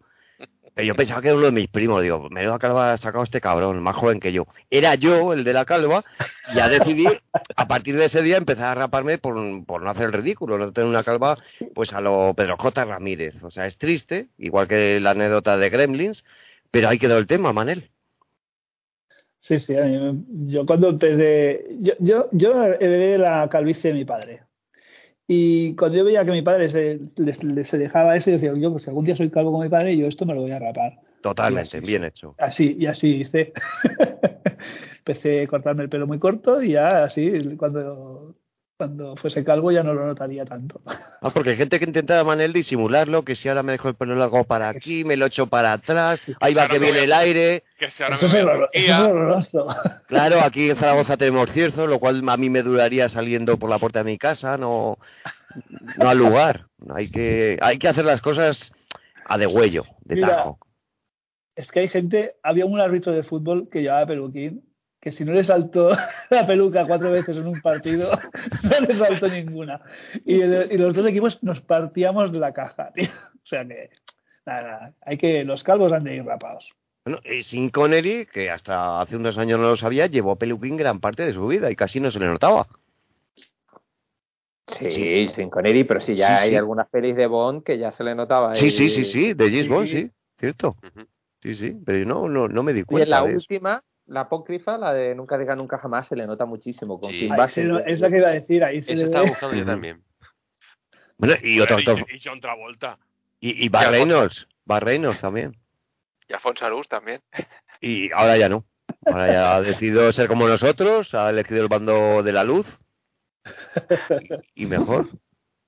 S3: pero yo pensaba que era uno de mis primos. Digo, menuda calva ha sacado este cabrón, más joven que yo. Era yo el de la calva y ya decidí, a partir de ese día, empezar a raparme por, no hacer el ridículo, no tener una calva pues a lo Pedro J. Ramírez. O sea, es triste, igual que la anécdota de Gremlins, pero ahí quedó el tema, Manel.
S8: Sí, sí, yo cuando empecé, yo, yo, yo heredé la calvicie de mi padre. Y cuando yo veía que mi padre se, les- les- se dejaba eso, yo decía, yo, pues si algún día soy calvo como mi padre, yo esto me lo voy a rapar.
S3: Totalmente, bien hecho.
S8: Así, y así hice. Empecé a cortarme el pelo muy corto y ya así, cuando, cuando fuese calvo ya no lo notaría tanto.
S3: Ah, porque hay gente que intenta, Manel, disimularlo, que si ahora me dejo el pelo largo para aquí, me lo echo para atrás, ahí va que viene el aire.
S5: Que si ahora
S8: Eso
S5: me
S8: es, horror- eso horroroso.
S3: Claro, aquí en Zaragoza tenemos cierzo, lo cual a mí me duraría saliendo por la puerta de mi casa, no, no al lugar. Hay que, hay que hacer las cosas a de huello, de
S8: Mira,
S3: tajo.
S8: Es que hay gente, había un árbitro de fútbol que llevaba peluquín, que si no le saltó la peluca cuatro veces en un partido, no le saltó ninguna. Y, el- y los dos equipos nos partíamos de la caja, tío. O sea que, nada, nada, hay que, los calvos han de ir rapados.
S3: Bueno, y Sin Connery, que hasta hace unos años no lo sabía, llevó peluquín gran parte de su vida y casi no se le notaba.
S7: Sí, sin Connery, pero sí, ya
S3: Sí,
S7: hay
S3: sí.
S7: algunas pelis de Bond que ya se le notaba.
S3: Sí,
S7: ahí.
S3: sí, sí, sí, de James
S7: Sí,
S3: Bond,
S7: sí.
S3: sí, cierto.
S9: Ujú.
S3: Sí, sí, pero no, no, no me di
S7: Y en
S3: cuenta
S7: la
S3: de eso.
S7: La apócrifa, la de Nunca diga nunca jamás, se le nota muchísimo con
S9: Sí.
S8: Ahí se lo- es la que iba a decir, ahí se
S9: Eso estaba buscando yo también.
S3: Bueno, y otro actor,
S5: y, y John Travolta.
S3: y, y Bar Reynolds, Bar Reynolds también.
S6: Y Alfonso Arús también.
S3: Y ahora ya no. Ahora ya ha decidido ser como nosotros, ha elegido el bando de la luz. Y, y mejor.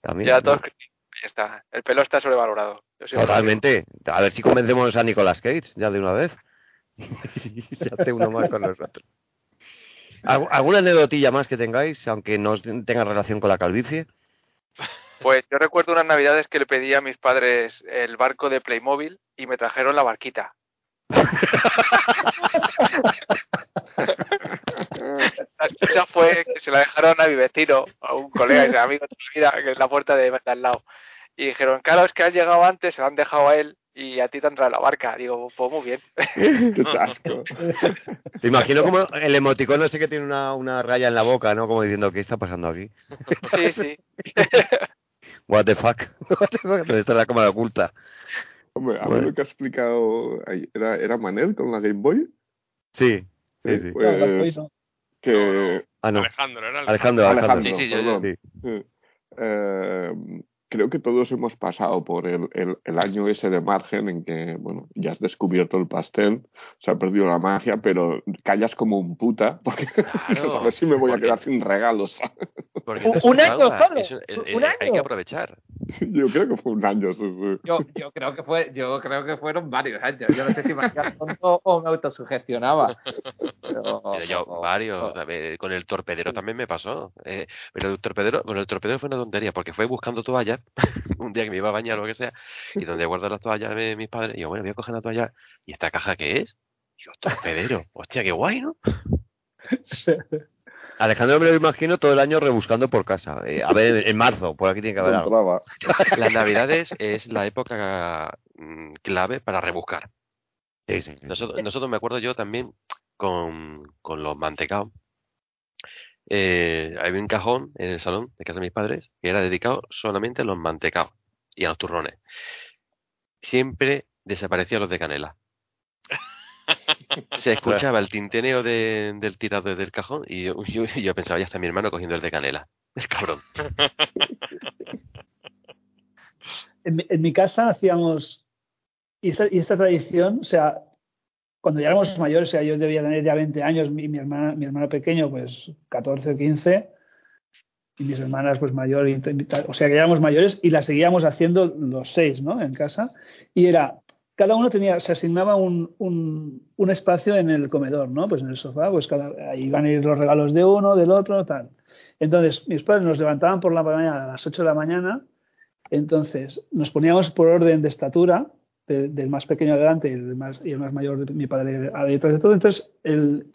S3: También.
S6: Ya
S3: ¿no?
S6: todos. Ya está. El pelo está sobrevalorado. Lo
S3: Totalmente. A ver si convencemos a Nicolas Cage ya de una vez. Y se hace uno más con nosotros. ¿Algu- ¿Alguna anécdotilla más que tengáis, aunque no tenga relación con la calvicie?
S6: Pues yo recuerdo unas navidades que le pedí a mis padres el barco de Playmobil y me trajeron la barquita. La excusa fue que se la dejaron a mi vecino, a un colega y amigo de mi vida, que es la puerta de, al lado. Y dijeron, claro, es que has llegado antes, se la han dejado a él y a ti te han traído la barca. Digo, pues muy bien.
S4: Qué chasco.
S3: Te imagino como el emoticono ese que tiene una, una raya en la boca, ¿no? Como diciendo, ¿qué está pasando aquí?
S6: Sí, sí.
S3: What the fuck? What the fuck? ¿Dónde está la cámara oculta?
S4: Hombre, a
S3: Bueno.
S4: ver lo que ha explicado. ¿Era, ¿Era Manel con la Game Boy?
S3: Sí, sí, sí.
S4: Pues
S8: Rajoy no.
S4: que...
S3: Ah, no.
S5: Alejandro, era
S3: Alejandro, Alejandro.
S4: Alejandro,
S9: Sí, sí, yo-.
S3: Sí.
S4: Sí. Eh, creo que todos hemos pasado por el, el, el año ese de margen en que, bueno, ya has descubierto el pastel, se ha perdido la magia, pero callas como un puta, porque
S9: Claro,
S4: a ver si me voy a quedar sin regalos.
S9: Porque
S7: Un-
S9: no
S7: año solo,
S9: eso, eh,
S7: un
S9: eh,
S7: año.
S9: Hay que aprovechar.
S4: Yo creo que fue un año, sí, sí.
S7: Yo, yo creo que fue, yo creo que fueron varios años. Yo no sé si me tonto o me autosugestionaba. Pero,
S9: Pero yo, varios, con el torpedero también me pasó. eh, pero el torpedero, con el torpedero fue una tontería, porque fue buscando toallas, un día que me iba a bañar o lo que sea, y donde guardo las toallas de mis padres, y yo, bueno, voy a coger la toalla, ¿y esta caja qué es? Y yo, torpedero, hostia, qué guay, ¿no?
S3: Alejandro me lo imagino todo el año rebuscando por casa. Eh, a ver, en, marzo, por aquí tiene que haber algo.
S9: Las navidades es la época mm, clave para rebuscar.
S3: Sí, sí.
S9: Nosotros, nosotros me acuerdo yo también con, con los mantecaos. Eh, había un cajón en el salón de casa de mis padres que era dedicado solamente a los mantecaos y a los turrones. Siempre desaparecían los de canela. Se escuchaba el tinteneo de- del tirado del cajón y yo, pensaba, ya está mi hermano cogiendo el de canela. El cabrón.
S8: En, mi- casa hacíamos, esta, y esta tradición, o sea, cuando ya éramos mayores, o sea, yo debía tener ya 20 años, mi, mi hermana, mi hermano pequeño, pues 14 o 15, y mis hermanas, pues mayor, y tal, o sea, que éramos mayores y la seguíamos haciendo los seis, ¿no? En casa, y era, cada uno tenía, se asignaba un, un, un espacio en el comedor, ¿no? Pues en el sofá, pues cada, ahí iban a ir los regalos de uno, del otro, tal. Entonces, mis padres nos levantaban por la mañana a las 8 de la mañana, entonces nos poníamos por orden de estatura, de- del más pequeño adelante y el más, y el más mayor, de mi padre, detrás de todo. Entonces, el,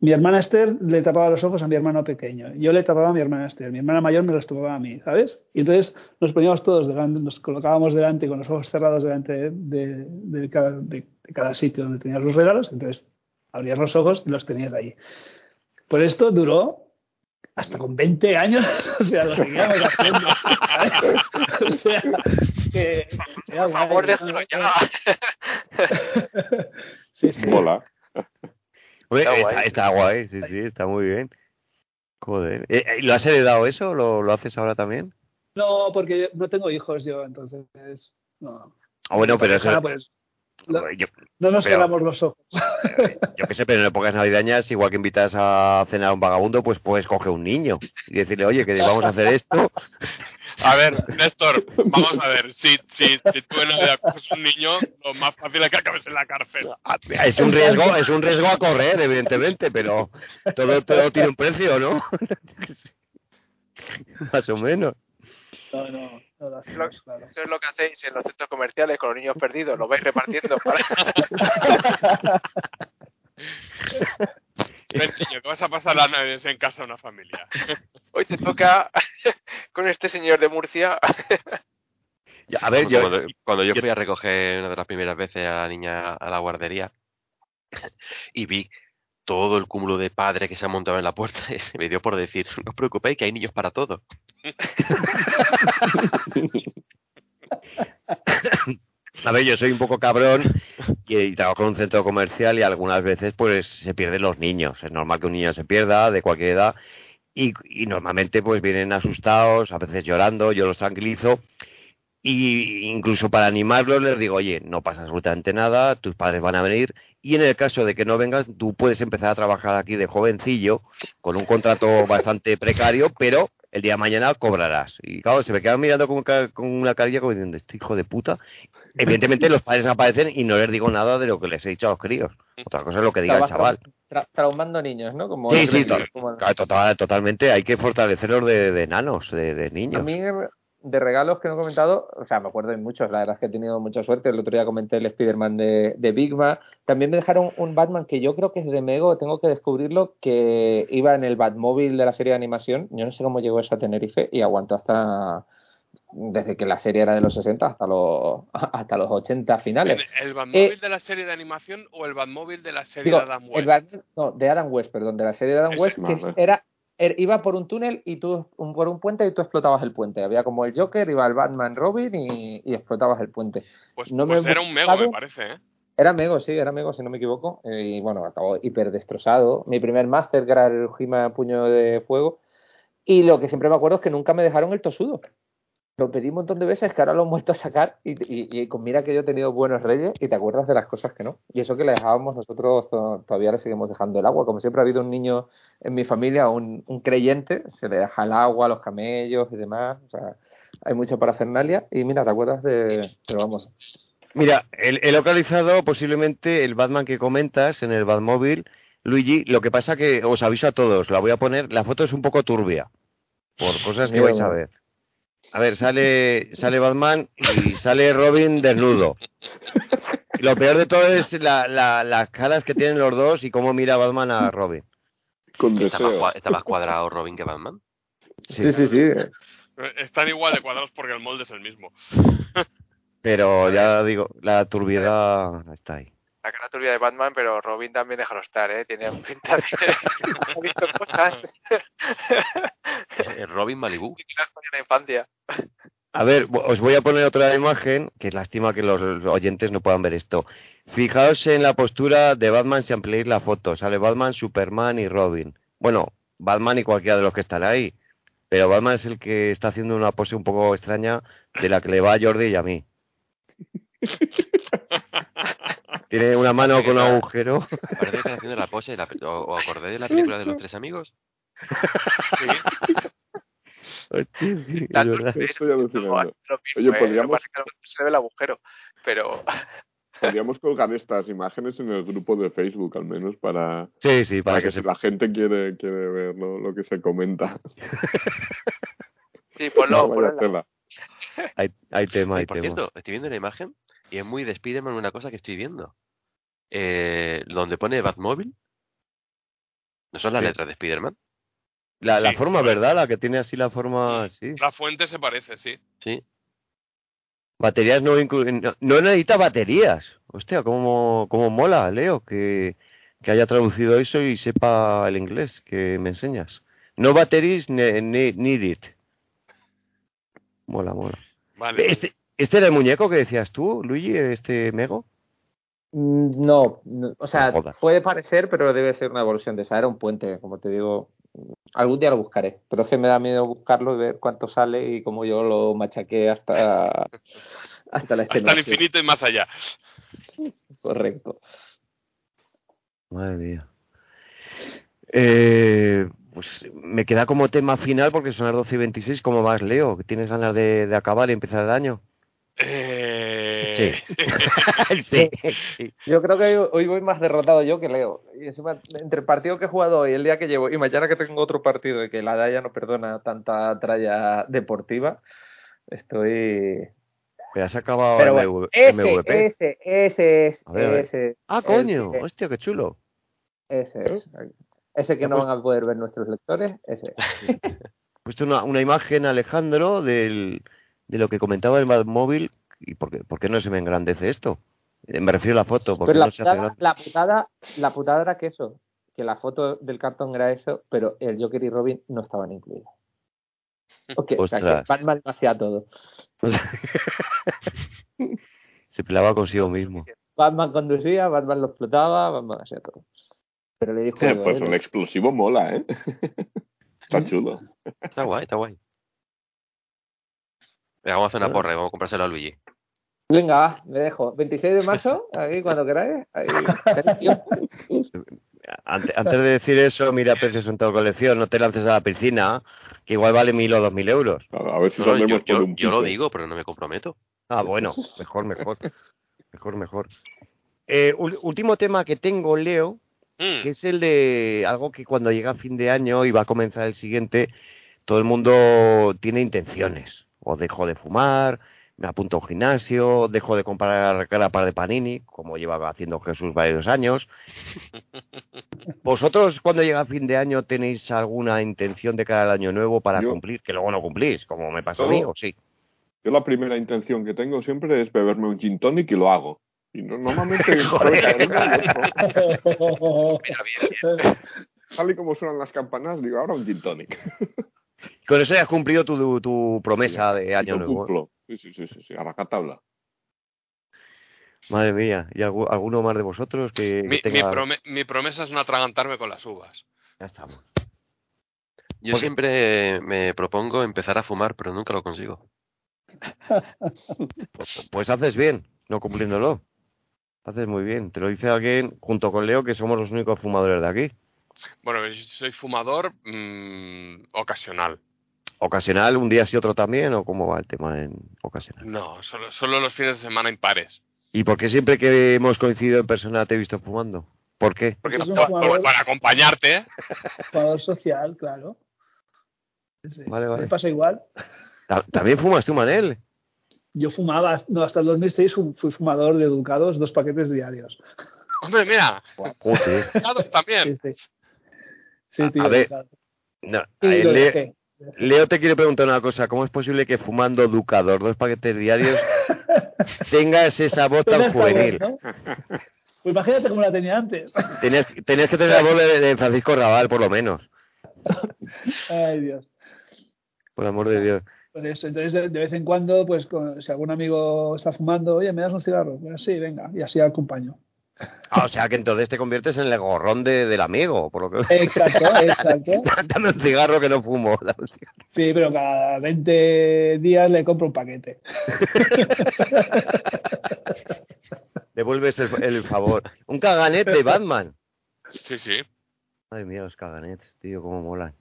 S8: mi hermana Esther le tapaba los ojos a mi hermano pequeño, yo le tapaba a mi hermana Esther, mi hermana mayor me los tapaba a mí, ¿sabes? Y entonces nos poníamos todos delante, nos colocábamos delante con los ojos cerrados delante de- de cada sitio donde tenías los regalos, entonces abrías los ojos y los tenías ahí. Pues esto duró hasta con 20 años, o sea, lo seguíamos haciendo. ¿sabes? O sea, que
S6: Por favor, déjalo.
S8: Sí, sí.
S4: Mola.
S3: Hombre,
S6: Está
S3: está,
S6: guay.
S3: está guay, sí, sí, está muy bien. Joder. Eh, eh, ¿Lo has heredado eso? ¿Lo, lo haces ahora también?
S8: No, porque no tengo hijos yo, entonces no.
S3: Ah, bueno, pero eso...
S8: Ah, pues, lo-
S3: yo,
S8: no nos
S3: pero-
S8: cerramos los ojos.
S3: yo qué sé, pero en épocas navideñas, igual que invitas a cenar a un vagabundo, pues puedes coger un niño y decirle, oye, que vamos a hacer esto.
S5: A ver, Néstor, vamos a ver. Si, si, si tú en Navidad coges un niño, lo más fácil es que acabes en la cárcel.
S3: Ah, Es un riesgo, es un riesgo a correr, evidentemente, pero todo, todo tiene un precio, ¿no? Más o menos.
S8: No, no, no lo hacemos, claro.
S6: Eso es lo que hacéis en los centros comerciales con los niños perdidos, lo vais repartiendo. para-
S5: Ven, niño, que vas a pasar las navidades en casa de una familia.
S6: Hoy te toca con este señor de Murcia.
S3: Ya, A ver,
S9: Cuando-
S3: yo,
S9: cuando, cuando yo fui a recoger una de las primeras veces a la niña a la guardería y vi todo el cúmulo de padres que se han montado en la puerta, y se me dio por decir, no os preocupéis que hay niños para todo.
S3: A ver, yo soy un poco cabrón y, trabajo en un centro comercial y algunas veces pues se pierden los niños. Es normal que un niño se pierda de cualquier edad y, y normalmente pues vienen asustados, a veces llorando, yo los tranquilizo y incluso para animarlos les digo, oye, no pasa absolutamente nada, tus padres van a venir y en el caso de que no vengas, tú puedes empezar a trabajar aquí de jovencillo con un contrato bastante precario, pero el día de mañana cobrarás. Y claro, se me quedan mirando con, con una carilla como diciendo, este hijo de puta. Evidentemente los padres aparecen y no les digo nada de lo que les he dicho a los críos. Otra cosa es lo que diga el chaval.
S7: tra- traumando niños, ¿no? Como
S3: Sí, sí,
S7: grandes,
S3: to-
S7: como-
S3: claro, total- totalmente. Hay que fortalecerlos de, de enanos, de, de
S7: A
S3: niños.
S7: mí, de regalos que no he comentado, o sea, me acuerdo de muchos, la verdad es que he tenido mucha suerte. El otro día comenté el Spider-Man de, de Bigma. También me dejaron un Batman que yo creo que es de Mego, tengo que descubrirlo, que iba en el Batmóvil de la serie de animación. Yo no sé cómo llegó eso a Tenerife y aguantó hasta. Desde que la serie era de los 60 hasta los, hasta los 80 finales.
S5: ¿El Batmóvil
S7: Eh,
S5: de la serie de animación o el Batmóvil de la serie
S7: Digo,
S5: de Adam
S7: el
S5: West?
S7: Batman- no, de Adam West, perdón, de la serie de Adam
S5: Ese,
S7: West, que era, er- iba por un túnel y tú un- por un puente y tú explotabas el puente. Había como el Joker, iba el Batman Robin y, y explotabas el puente.
S5: Pues,
S7: no me
S5: pues era un mego, me parece, ¿eh?
S7: Era Mego, sí, era Mego, si no me equivoco. eh, Y bueno, acabó hiper destrozado. Mi primer máster, que era el Jima Puño de Fuego. Y lo que siempre me acuerdo es que nunca me dejaron el tosudo. Lo pedí un montón de veces, que ahora lo han vuelto a sacar. Y, y- y con mira que yo he tenido buenos reyes y te acuerdas de las cosas que no. Y eso que le dejábamos nosotros, to- todavía le seguimos dejando el agua. Como siempre ha habido un niño en mi familia, un, un creyente, se le deja el agua, los camellos y demás. O sea, hay mucha parafernalia. Y mira, te acuerdas de. Pero vamos,
S3: Mira, he, localizado posiblemente el Batman que comentas en el Batmóvil, Luigi. Lo que pasa que os aviso a todos, la voy a poner. La foto es un poco turbia por cosas que vais a ver. A ver, sale, sale Batman y sale Robin desnudo. Y lo peor de todo es la, la- las caras que tienen los dos y cómo mira Batman a Robin.
S4: Con
S9: Está más, está cuadrado Robin que Batman.
S7: sí, sí. sí.
S5: Eh, Están igual de cuadrados porque el molde es el mismo.
S3: Pero ya digo, la turbiedad está ahí.
S6: La cara turbia de Batman, pero Robin también déjalo estar, ¿eh? Tiene pinta de ha visto cosas.
S9: Eh, Robin Malibu.
S6: la infancia.
S3: A ver, os voy a poner otra imagen, que es lástima que los oyentes no puedan ver esto. Fijaos en la postura de Batman si ampliáis la foto. Sale Batman, Superman y Robin. Bueno, Batman y cualquiera de los que están ahí. Pero Batman es el que está haciendo una pose un poco extraña de la que le va a Jordi y a mí. Tiene una mano con un agujero.
S9: Parece que están haciendo la pose. la ¿O, o acordé de la película de los tres amigos?
S3: Sí,
S4: Oye,
S6: lo que
S4: podríamos-
S6: se ve el agujero, pero
S4: Podríamos colgar estas imágenes en el grupo de Facebook, al menos, para,
S3: Sí, sí,
S4: para
S3: para
S4: que
S3: que
S4: si
S3: se...
S4: la gente quiere, quiere ver ¿no? lo que se comenta.
S6: sí, ponlo,
S4: No,
S6: ponlo.
S3: Hay, hay tema, hay
S9: por
S3: tema.
S9: cierto, estoy viendo la imagen y es muy de Spider-Man una cosa que estoy viendo. Eh, donde pone Batmóvil. ¿No son las
S3: Sí.
S9: letras de Spider-Man?
S3: La, la forma. ¿verdad? La que tiene así la forma, sí.
S5: La fuente se parece, sí.
S9: Sí.
S3: Baterías no incluyen. No, no necesita baterías. Hostia, cómo, cómo mola, Leo, que, que haya traducido eso y sepa el inglés que me enseñas. No batteries ne, ne- needed. Mola, mola.
S5: Vale.
S3: Este, ¿Este era el muñeco que decías tú, Luigi, este Mego?
S7: Mm, No, no, o sea,
S3: No
S7: puede parecer, pero debe ser una evolución de esa. Era un puente, como te digo. Algún día lo buscaré, pero es que me da miedo buscarlo y ver cuánto sale y cómo yo lo machaqué hasta, hasta la
S5: Hasta el infinito y más allá.
S7: Correcto.
S3: Madre mía. Eh, pues me queda como tema final porque son las 12 y 26. ¿Cómo vas, Leo? ¿Tienes ganas de, de acabar y empezar el año?
S5: Eh...
S3: sí, sí.
S7: Yo creo que hoy, hoy voy más derrotado yo que Leo. Y encima, entre el partido que he jugado hoy, el día que llevo, y mañana que tengo otro partido y que la DAIA no perdona tanta tralla deportiva, estoy.
S3: Pero has acabado
S7: Pero
S3: el
S7: bueno,
S3: MV-
S7: ese,
S3: MVP.
S7: ese, ese es.
S3: A ver, a ver.
S7: ese,
S3: Ah, coño.
S7: que-
S3: Hostia, qué chulo.
S7: ese es. Ese que no
S3: pues-
S7: van a poder ver nuestros lectores, ese.
S3: He puesto una, una imagen, Alejandro, del, de lo que comentaba el móvil. ¿Y por qué, por qué no se me engrandece esto? Eh, Me refiero a la foto, porque
S7: Pero la
S3: no se hace
S7: putada, la, putada, la putada era que eso, que la foto del cartón era eso, pero el Joker y Robin no estaban incluidos. Ok, o sea, que
S3: Ostras.
S7: Batman lo hacía todo.
S3: se pelaba consigo mismo.
S7: Batman conducía, Batman lo explotaba, Batman hacía todo. Pero le dijo.
S4: Pues
S7: él,
S4: el explosivo mola, ¿eh? Está chulo.
S9: Está guay, está guay. Venga, vamos a hacer una porra y vamos a comprárselo a Luigi.
S7: Venga, va, me dejo. 26 de marzo, ahí cuando queráis. Ahí,
S3: Antes, de decir eso, mira precios en toda colección, no te lances a la piscina, que igual vale mil o dos mil euros.
S4: A, ver si
S9: No, yo, yo-
S4: un
S9: yo lo digo, pero no me comprometo.
S3: Ah, bueno, mejor, mejor. Mejor, mejor. Eh, último tema que tengo, Leo,
S5: Mm.
S3: que es el de algo que cuando llega fin de año y va a comenzar el siguiente, todo el mundo tiene intenciones. O dejo de fumar, me apunto a un gimnasio, dejo de comprar par de panini, como llevaba haciendo Jesús varios años. ¿Vosotros cuando llega fin de año tenéis alguna intención de cara al año nuevo para
S4: Yo-
S3: cumplir? Que luego no cumplís, como me pasa a mí, ¿o sí?
S4: Yo la primera intención que tengo siempre es beberme un gin tonic y lo hago. Y no- normalmente
S3: Joder.
S4: suele caerme, ¿no?
S6: Mira, bien, bien.
S4: tal y como suenan las campanas, digo, ahora un gin tonic.
S3: Con eso ya has cumplido tu, tu promesa de año nuevo.
S4: cumplo. Sí, sí, sí, sí, sí, a rajatabla.
S3: Madre mía, ¿y algu- alguno más de vosotros que, que
S5: Mi, mi
S3: tenga...
S5: prome- mi promesa es no atragantarme con las uvas.
S3: Ya estamos.
S9: Yo
S3: Porque-
S9: siempre me propongo empezar a fumar, pero nunca lo consigo.
S3: Pues, pues haces bien, no cumpliéndolo. Haces muy bien. Te lo dice alguien, junto con Leo, que somos los únicos fumadores de aquí.
S5: Bueno, yo soy fumador mm, ocasional.
S3: ¿Ocasional, un día sí otro también? ¿O cómo va el tema en ocasional?
S5: No, solo, solo los fines de semana impares.
S3: ¿Y por qué siempre que hemos coincidido en persona te he visto fumando? ¿Por qué?
S5: Porque
S8: Es un
S5: pa-
S8: jugador-
S5: para acompañarte, ¿eh?
S8: Jugador social, claro. Sí.
S3: Vale, vale.
S8: Me pasa igual.
S3: Ta- ¿También fumas tú, Manel?
S8: Yo fumaba, no, hasta el 2006 fu- fui fumador de Educados, dos paquetes diarios.
S5: Hombre, mira,
S8: Sí,
S5: también.
S8: sí. Sí,
S3: A-
S8: tío,
S3: a ver. No,
S8: Sí,
S3: Le-. Leo te quiere preguntar una cosa. ¿Cómo es posible que fumando Ducador, dos paquetes diarios, tengas esa voz tan juvenil?
S8: ¿no? Pues imagínate cómo la tenía antes.
S3: Tenías, tenías que tener la voz de, de Francisco Raval, por lo menos.
S8: Ay, Dios.
S3: Por amor de Dios.
S8: Pues eso, entonces de, de vez en cuando, pues con- si algún amigo está fumando, oye, ¿me das un cigarro? Pues sí, venga, y así acompaño.
S3: Ah, o sea que entonces te conviertes en el gorrón de, del amigo, por lo que...
S8: Exacto, exacto.
S3: Dame un cigarro que no fumo.
S8: Sí, pero cada 20 días le compro un paquete.
S3: Devuelves el, el favor. Un caganet de Batman.
S5: Sí, sí.
S3: Madre mía, los caganets, tío, cómo molan.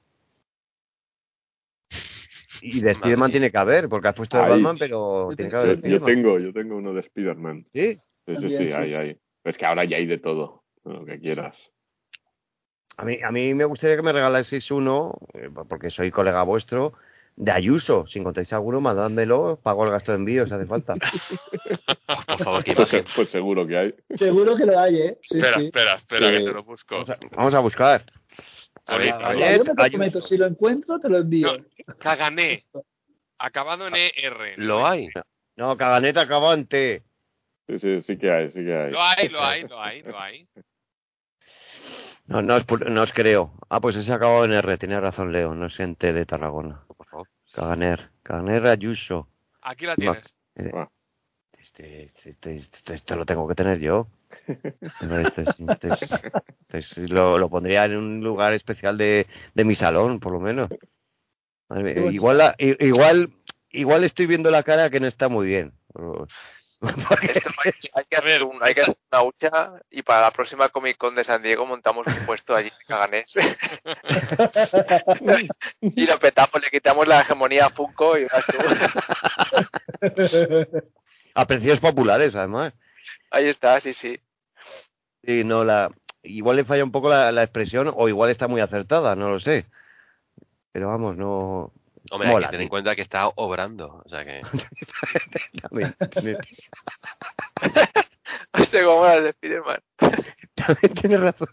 S3: Y de Spiderman tiene que haber, porque has puesto de. Batman, pero tiene que haber
S4: Yo, tengo, yo tengo uno de Spider-Man.
S3: ¿Sí?
S4: Sí, sí, sí. hay, hay. Es que ahora ya hay de todo, lo que quieras.
S3: A mí, a mí me gustaría que me regalaseis uno, eh, porque soy colega vuestro, de Ayuso. Si encontráis alguno, mandádmelo, pago el gasto de envío si hace falta.
S9: Por favor, que
S4: Pues, pues seguro que hay.
S8: Seguro que lo hay, ¿eh? Sí,
S5: espera,
S8: sí.
S5: espera, espera,
S4: Sí.
S5: que te lo busco.
S3: Vamos a, vamos a buscar.
S5: A ver, a ver.
S8: Yo me comprometo,
S3: Ayuso.
S8: si lo encuentro, te lo envío.
S5: Cagané, acabado en ER.
S9: Lo hay.
S3: No, caganet acaba en T.
S4: Sí, sí, sí que hay, sí que hay.
S5: Lo hay, lo hay, lo hay, lo hay.
S3: No, no os, pu- no os creo. Ah, pues ese acabado en R, tiene razón Leo, no es en T de Tarragona.
S9: Por favor.
S3: Caganer, Caganer Ayuso.
S5: Aquí la tienes.
S3: Eh,
S4: Ah.
S3: Este, este, este, este- este lo tengo que tener yo. Este, este este lo, lo pondría en un lugar especial de, de mi salón, por lo menos. Madre igual, la- i- igual, igual estoy viendo la cara que no está muy bien.
S6: Hay, que hacer un, hay que hacer una hucha y para la próxima Comic Con de San Diego montamos un puesto allí en Caganés. y lo petamos, le quitamos la hegemonía a Funko y tú.
S3: a precios populares, además.
S6: ahí está, sí, sí.
S3: Sí, no, la, igual le falla un poco la, la expresión o igual está muy acertada, no lo sé. Pero vamos, no.
S9: Hombre,
S3: Mola,
S9: hay que tener en cuenta que está obrando. O sea que.
S6: Hostia, como las de Spiderman.
S3: también tienes razón.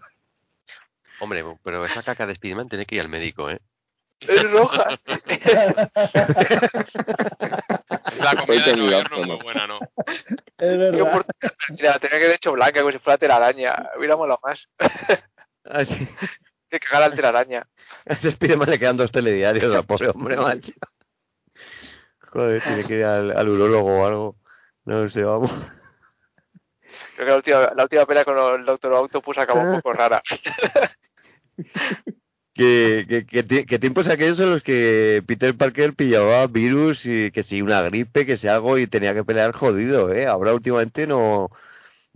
S9: Hombre, pero esa caca de Spiderman tiene que ir al médico, ¿eh?
S6: Es roja.
S5: La comida de Nueva York no es muy buena, ¿no?
S8: Es verdad.
S6: Mira, tenía que de hecho blanca, como si fuera telaraña. Hubiera molado más.
S3: Así.
S6: Que cagar al telaraña.
S3: A ese Spiderman le quedan dos telediarios al pobre hombre, macho. Joder, tiene que ir al, al urólogo o algo. No lo sé, vamos.
S6: Creo que la última, la última pelea con el Doctor Octopus acabó un poco rara.
S3: ¿Qué, qué, qué tie- qué tiempos aquellos en los que Peter Parker pillaba virus y que si una gripe, que si algo y tenía que pelear jodido, ¿eh? Ahora últimamente no...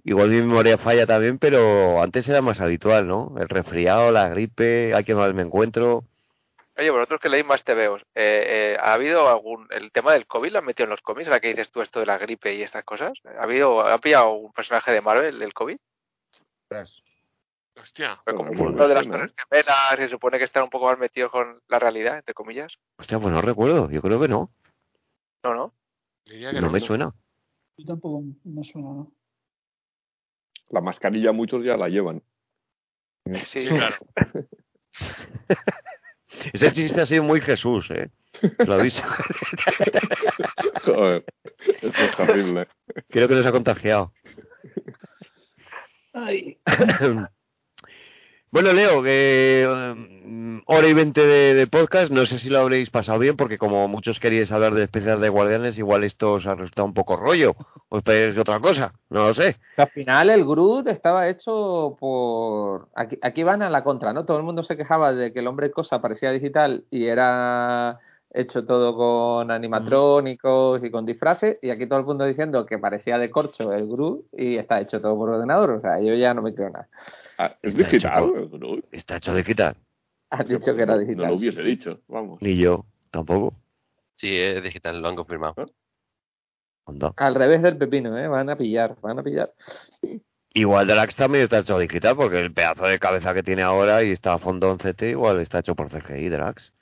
S3: Igual mi memoria falla también, pero antes era más habitual, ¿no? El resfriado, la gripe, hay que mal me encuentro.
S6: Oye, vosotros que leéis más TVOs, eh, eh, ¿ha habido algún. El tema del COVID lo han metido en los cómics? ¿La que dices tú esto de la gripe y estas cosas? ¿Ha habido. ¿Ha pillado un personaje de Marvel el COVID?
S5: Hostia.
S6: Como
S4: Pues,
S6: uno de las
S4: ¿no?
S6: torres gemelas, se supone que están un poco más metidos con la realidad, entre comillas.
S3: Hostia, pues no recuerdo, yo creo que no,
S6: No, no.
S5: Diría que
S3: no me suena.
S8: Yo tampoco me suena, ¿no?
S4: La mascarilla muchos ya la llevan.
S6: Sí,
S5: claro.
S3: Ese chiste ha sido muy Jesús, ¿eh? Lo aviso.
S4: Joder, esto es terrible.
S3: Creo que nos ha contagiado.
S8: Ay.
S3: Bueno, Leo, eh, hora y veinte de, de podcast, no sé si lo habréis pasado bien, porque como muchos queríais hablar de especial de Guardianes, igual esto os ha resultado un poco rollo. ¿O esperáis otra cosa? No lo sé.
S7: Al final el Groot estaba hecho por... Aquí, aquí van a la contra, ¿no? Todo el mundo se quejaba de que el hombre cosa parecía digital y era hecho todo con animatrónicos y con disfraces y aquí todo el mundo diciendo que parecía de corcho el Groot y está hecho todo por ordenador. O sea, yo ya no me creo nada.
S4: Ah, ¿Es
S3: Está
S4: digital?
S3: hecho
S4: No,
S3: Está hecho de quitar.
S7: Han dicho que era
S4: no
S7: digital.
S4: lo hubiese dicho, vamos.
S3: Ni yo, tampoco.
S9: Sí, es digital, lo han confirmado.
S3: Anda.
S7: Al revés del pepino, ¿eh? Van a pillar, van a pillar.
S3: Igual Drax también está hecho digital, porque el pedazo de cabeza que tiene ahora y está a fondo en CT, igual está hecho por CGI, Drax.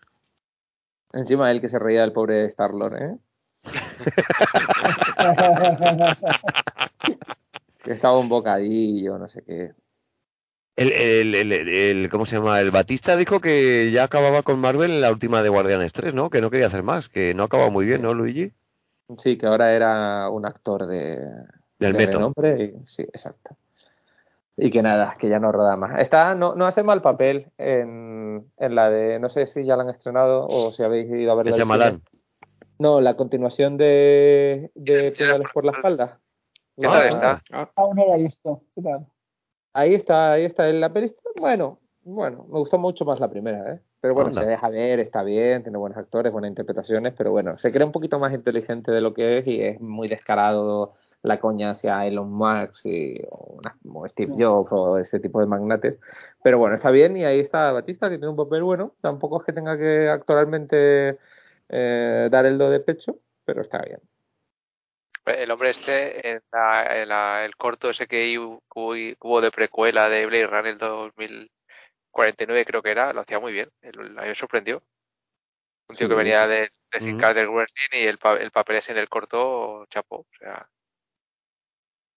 S7: Encima él que se reía del pobre Star-Lord, ¿eh? Que estaba un bocadillo, no sé qué.
S3: El, el, el, el- ¿Cómo se llama? El Batista dijo que ya acababa con Marvel en la última de Guardianes 3, ¿no? Que no quería hacer más, que no acababa muy bien, ¿no, Luigi?
S7: Sí, que ahora era un actor de,
S3: Del
S7: de
S3: método.
S7: renombre y- sí, exacto. Y que nada, que ya no roda más. Está, no, no hace mal papel en, en la de, no sé si ya la han estrenado o si habéis ido a verla.
S3: Malán.
S7: No, la continuación de, de por la espalda.
S6: ¿Qué tal está?
S8: Aún no la he visto. ¿Qué tal?
S7: Ahí está, ahí está. En la peli bueno, bueno, me gustó mucho más la primera, ¿eh? Pero bueno,
S3: Anda.
S7: se deja ver, está bien, tiene buenos actores, buenas interpretaciones, pero bueno, se cree un poquito más inteligente de lo que es y es muy descarado la coña hacia Elon Musk y, o, Steve Jobs o ese tipo de magnates. Pero bueno, está bien y ahí está Batista, que tiene un papel bueno. Tampoco es que tenga que actualmente eh, dar el do de pecho, pero está bien.
S6: El hombre este, en, la- en la- el corto ese que hu- hubo, de precuela de Blade Runner 2049 creo que era, lo hacía muy bien. El- a mí me sorprendió. Un tío que venía de, de Sin. Carter Wrestling y el, el papel ese en el corto, chapo. O sea,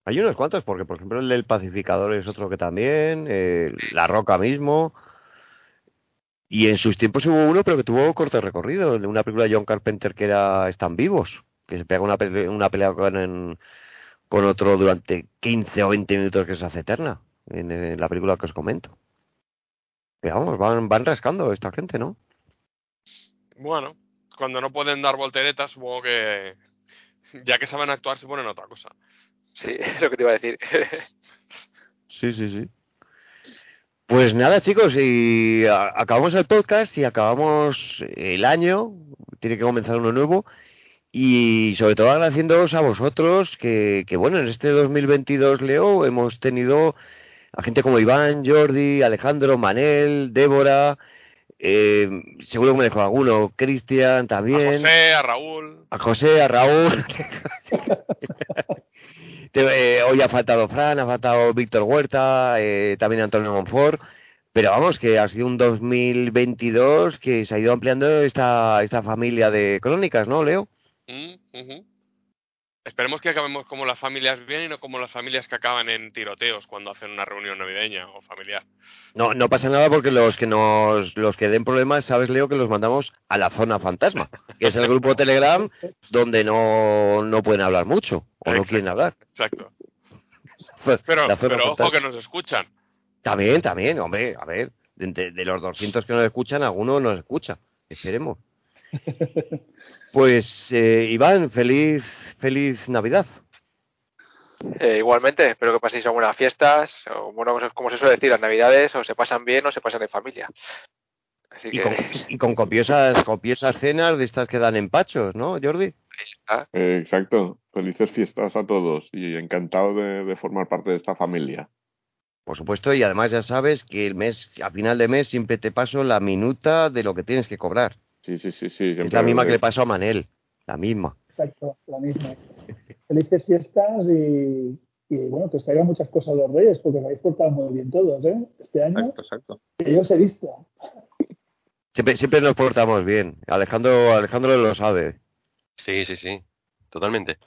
S3: Hay unos cuantos, porque por ejemplo el del pacificador es otro que también, eh, La Roca mismo. Y en sus tiempos hubo uno, pero que tuvo corto recorrido, una película de John Carpenter que era Están vivos, que se pega una, pele- una pelea con, en- con otro durante 15 o 20 minutos que se hace eterna, en, la película que os comento. Pero vamos, van, van rascando esta gente, ¿no?
S5: Bueno, cuando no pueden dar volteretas, supongo que ya que saben actuar se ponen otra cosa.
S6: sí, es lo que te iba a decir.
S3: Sí, sí, sí. Pues nada, chicos, y acabamos el podcast y acabamos el año, tiene que comenzar uno nuevo, y sobre todo agradeciéndoos a vosotros que, que bueno, en este 2022, Leo, hemos tenido a gente como Iván, Jordi, Alejandro, Manel, Débora, eh, seguro que me dejó alguno, Cristian
S5: A
S3: también
S5: José, a Raúl.
S3: a José, a Raúl. Te- eh, hoy ha faltado Fran, ha faltado Víctor Huerta, eh, también Antonio Monfort. Pero vamos, que ha sido un 2022 que se ha ido ampliando esta, esta familia de crónicas, ¿no, Leo?
S5: Mm. Esperemos que acabemos como las familias bien y no como las familias que acaban en tiroteos cuando hacen una reunión navideña o familiar.
S3: No, no pasa nada porque los que nos, los que den problemas, sabes, Leo, que los mandamos a la zona fantasma, que es el grupo Telegram donde no, no pueden hablar mucho o no quieren hablar.
S5: Exacto. Pero,
S3: La zona
S5: pero ojo que nos escuchan.
S3: También, también, hombre, a ver, de, de los 200 que nos escuchan, alguno nos escucha, esperemos. Pues, eh, Iván, feliz, feliz Navidad.
S6: Eh, igualmente, espero que paséis buenas fiestas, o bueno, como se suele decir, las navidades o se pasan bien o se pasan en familia. Así
S3: Y
S6: que
S3: con, y con copiosas, copiosas cenas de estas que dan empachos, ¿no, Jordi?
S4: Eh, exacto. Felices fiestas a todos y encantado de, de formar parte de esta familia.
S3: Por supuesto, y además ya sabes que el mes, a final de mes, siempre te paso la minuta de lo que tienes que cobrar.
S4: Sí, sí, sí, sí.
S3: Es la misma que
S4: de-
S3: le pasó a Manel, la misma.
S8: Exacto, la misma. Felices fiestas y, y, bueno, que os traigan muchas cosas los reyes, porque os habéis portado muy bien todos, ¿eh? Este año,
S7: Exacto, exacto.
S8: que yo os he visto.
S3: Siempre, siempre nos portamos bien. Alejandro, Alejandro lo sabe.
S9: Sí, sí, sí. Totalmente.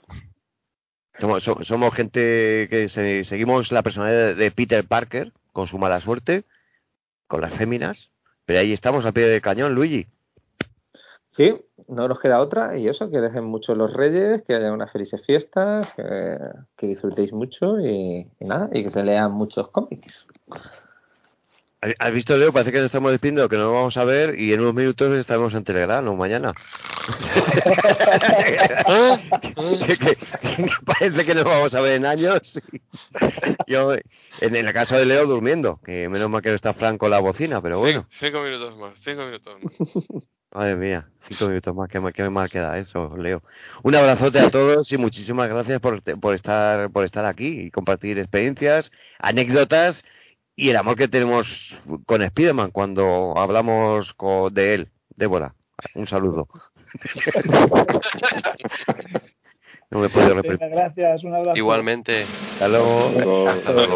S3: Somos, so- somos gente que se- seguimos la personalidad de, de Peter Parker con su mala suerte, con las féminas, pero ahí estamos al pie del cañón, Luigi.
S7: Sí, no nos queda otra y eso, que dejen mucho los reyes, que haya unas felices fiestas, que, que disfrutéis mucho y, y nada, y que se lean muchos cómics.
S3: ¿Has- ¿Has visto, Leo? Parece que nos estamos despidiendo, que no nos vamos a ver y en unos minutos estaremos en Telegram o mañana. que, que- que parece que nos vamos a ver en años. Yo, en el caso de Leo, durmiendo, que menos mal que no está Franco la bocina, pero bueno.
S5: Cinco, cinco minutos más, cinco minutos más.
S3: Madre mía, cinco minutos más, qué, mal- qué mal queda eso, Leo. Un abrazote a todos y muchísimas gracias por, por, estar, por estar aquí y compartir experiencias, anécdotas y el amor que tenemos con Spiderman cuando hablamos con, de él. Débora, un saludo. no me puedo repetir.
S8: Gracias, un abrazo.
S9: Igualmente.
S3: Hasta luego.
S4: Luego-
S9: Hasta luego.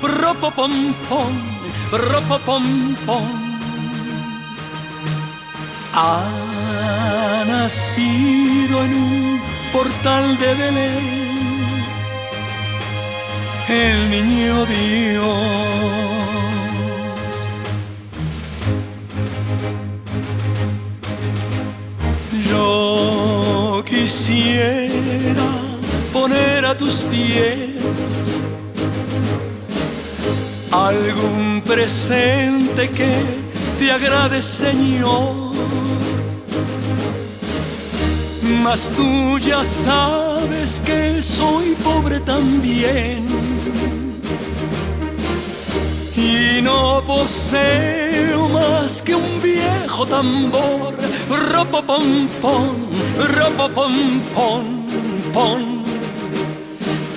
S10: Propopom pom, propopom pom. Ha nacido en un portal de Belén el niño Dios. Yo quisiera poner a tus pies presente que te agrade, Señor. Mas tú ya sabes que soy pobre también y no poseo más que un viejo tambor. Ropopom pom, ropopom pom, pom.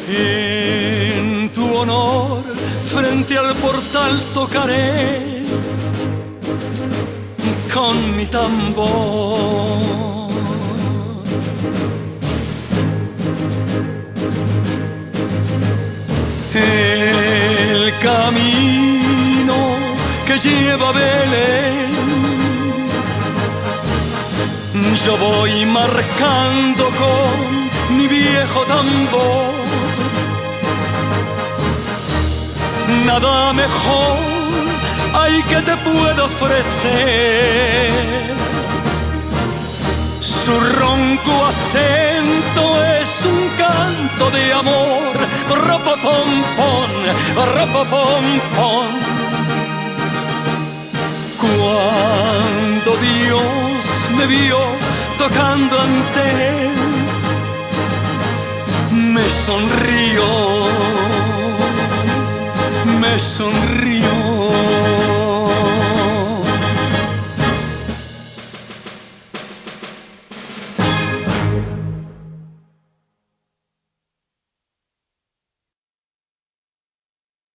S10: En tu honor, frente al portal tocaré con mi tambor. El camino que lleva a Belén, yo voy marcando con mi viejo tambor. Nada mejor hay que te puedo ofrecer. Su ronco acento es un canto de amor. Ropopom pom, ropopom pom. Cuando Dios me vio tocando ante él, me sonrió, me sonrió.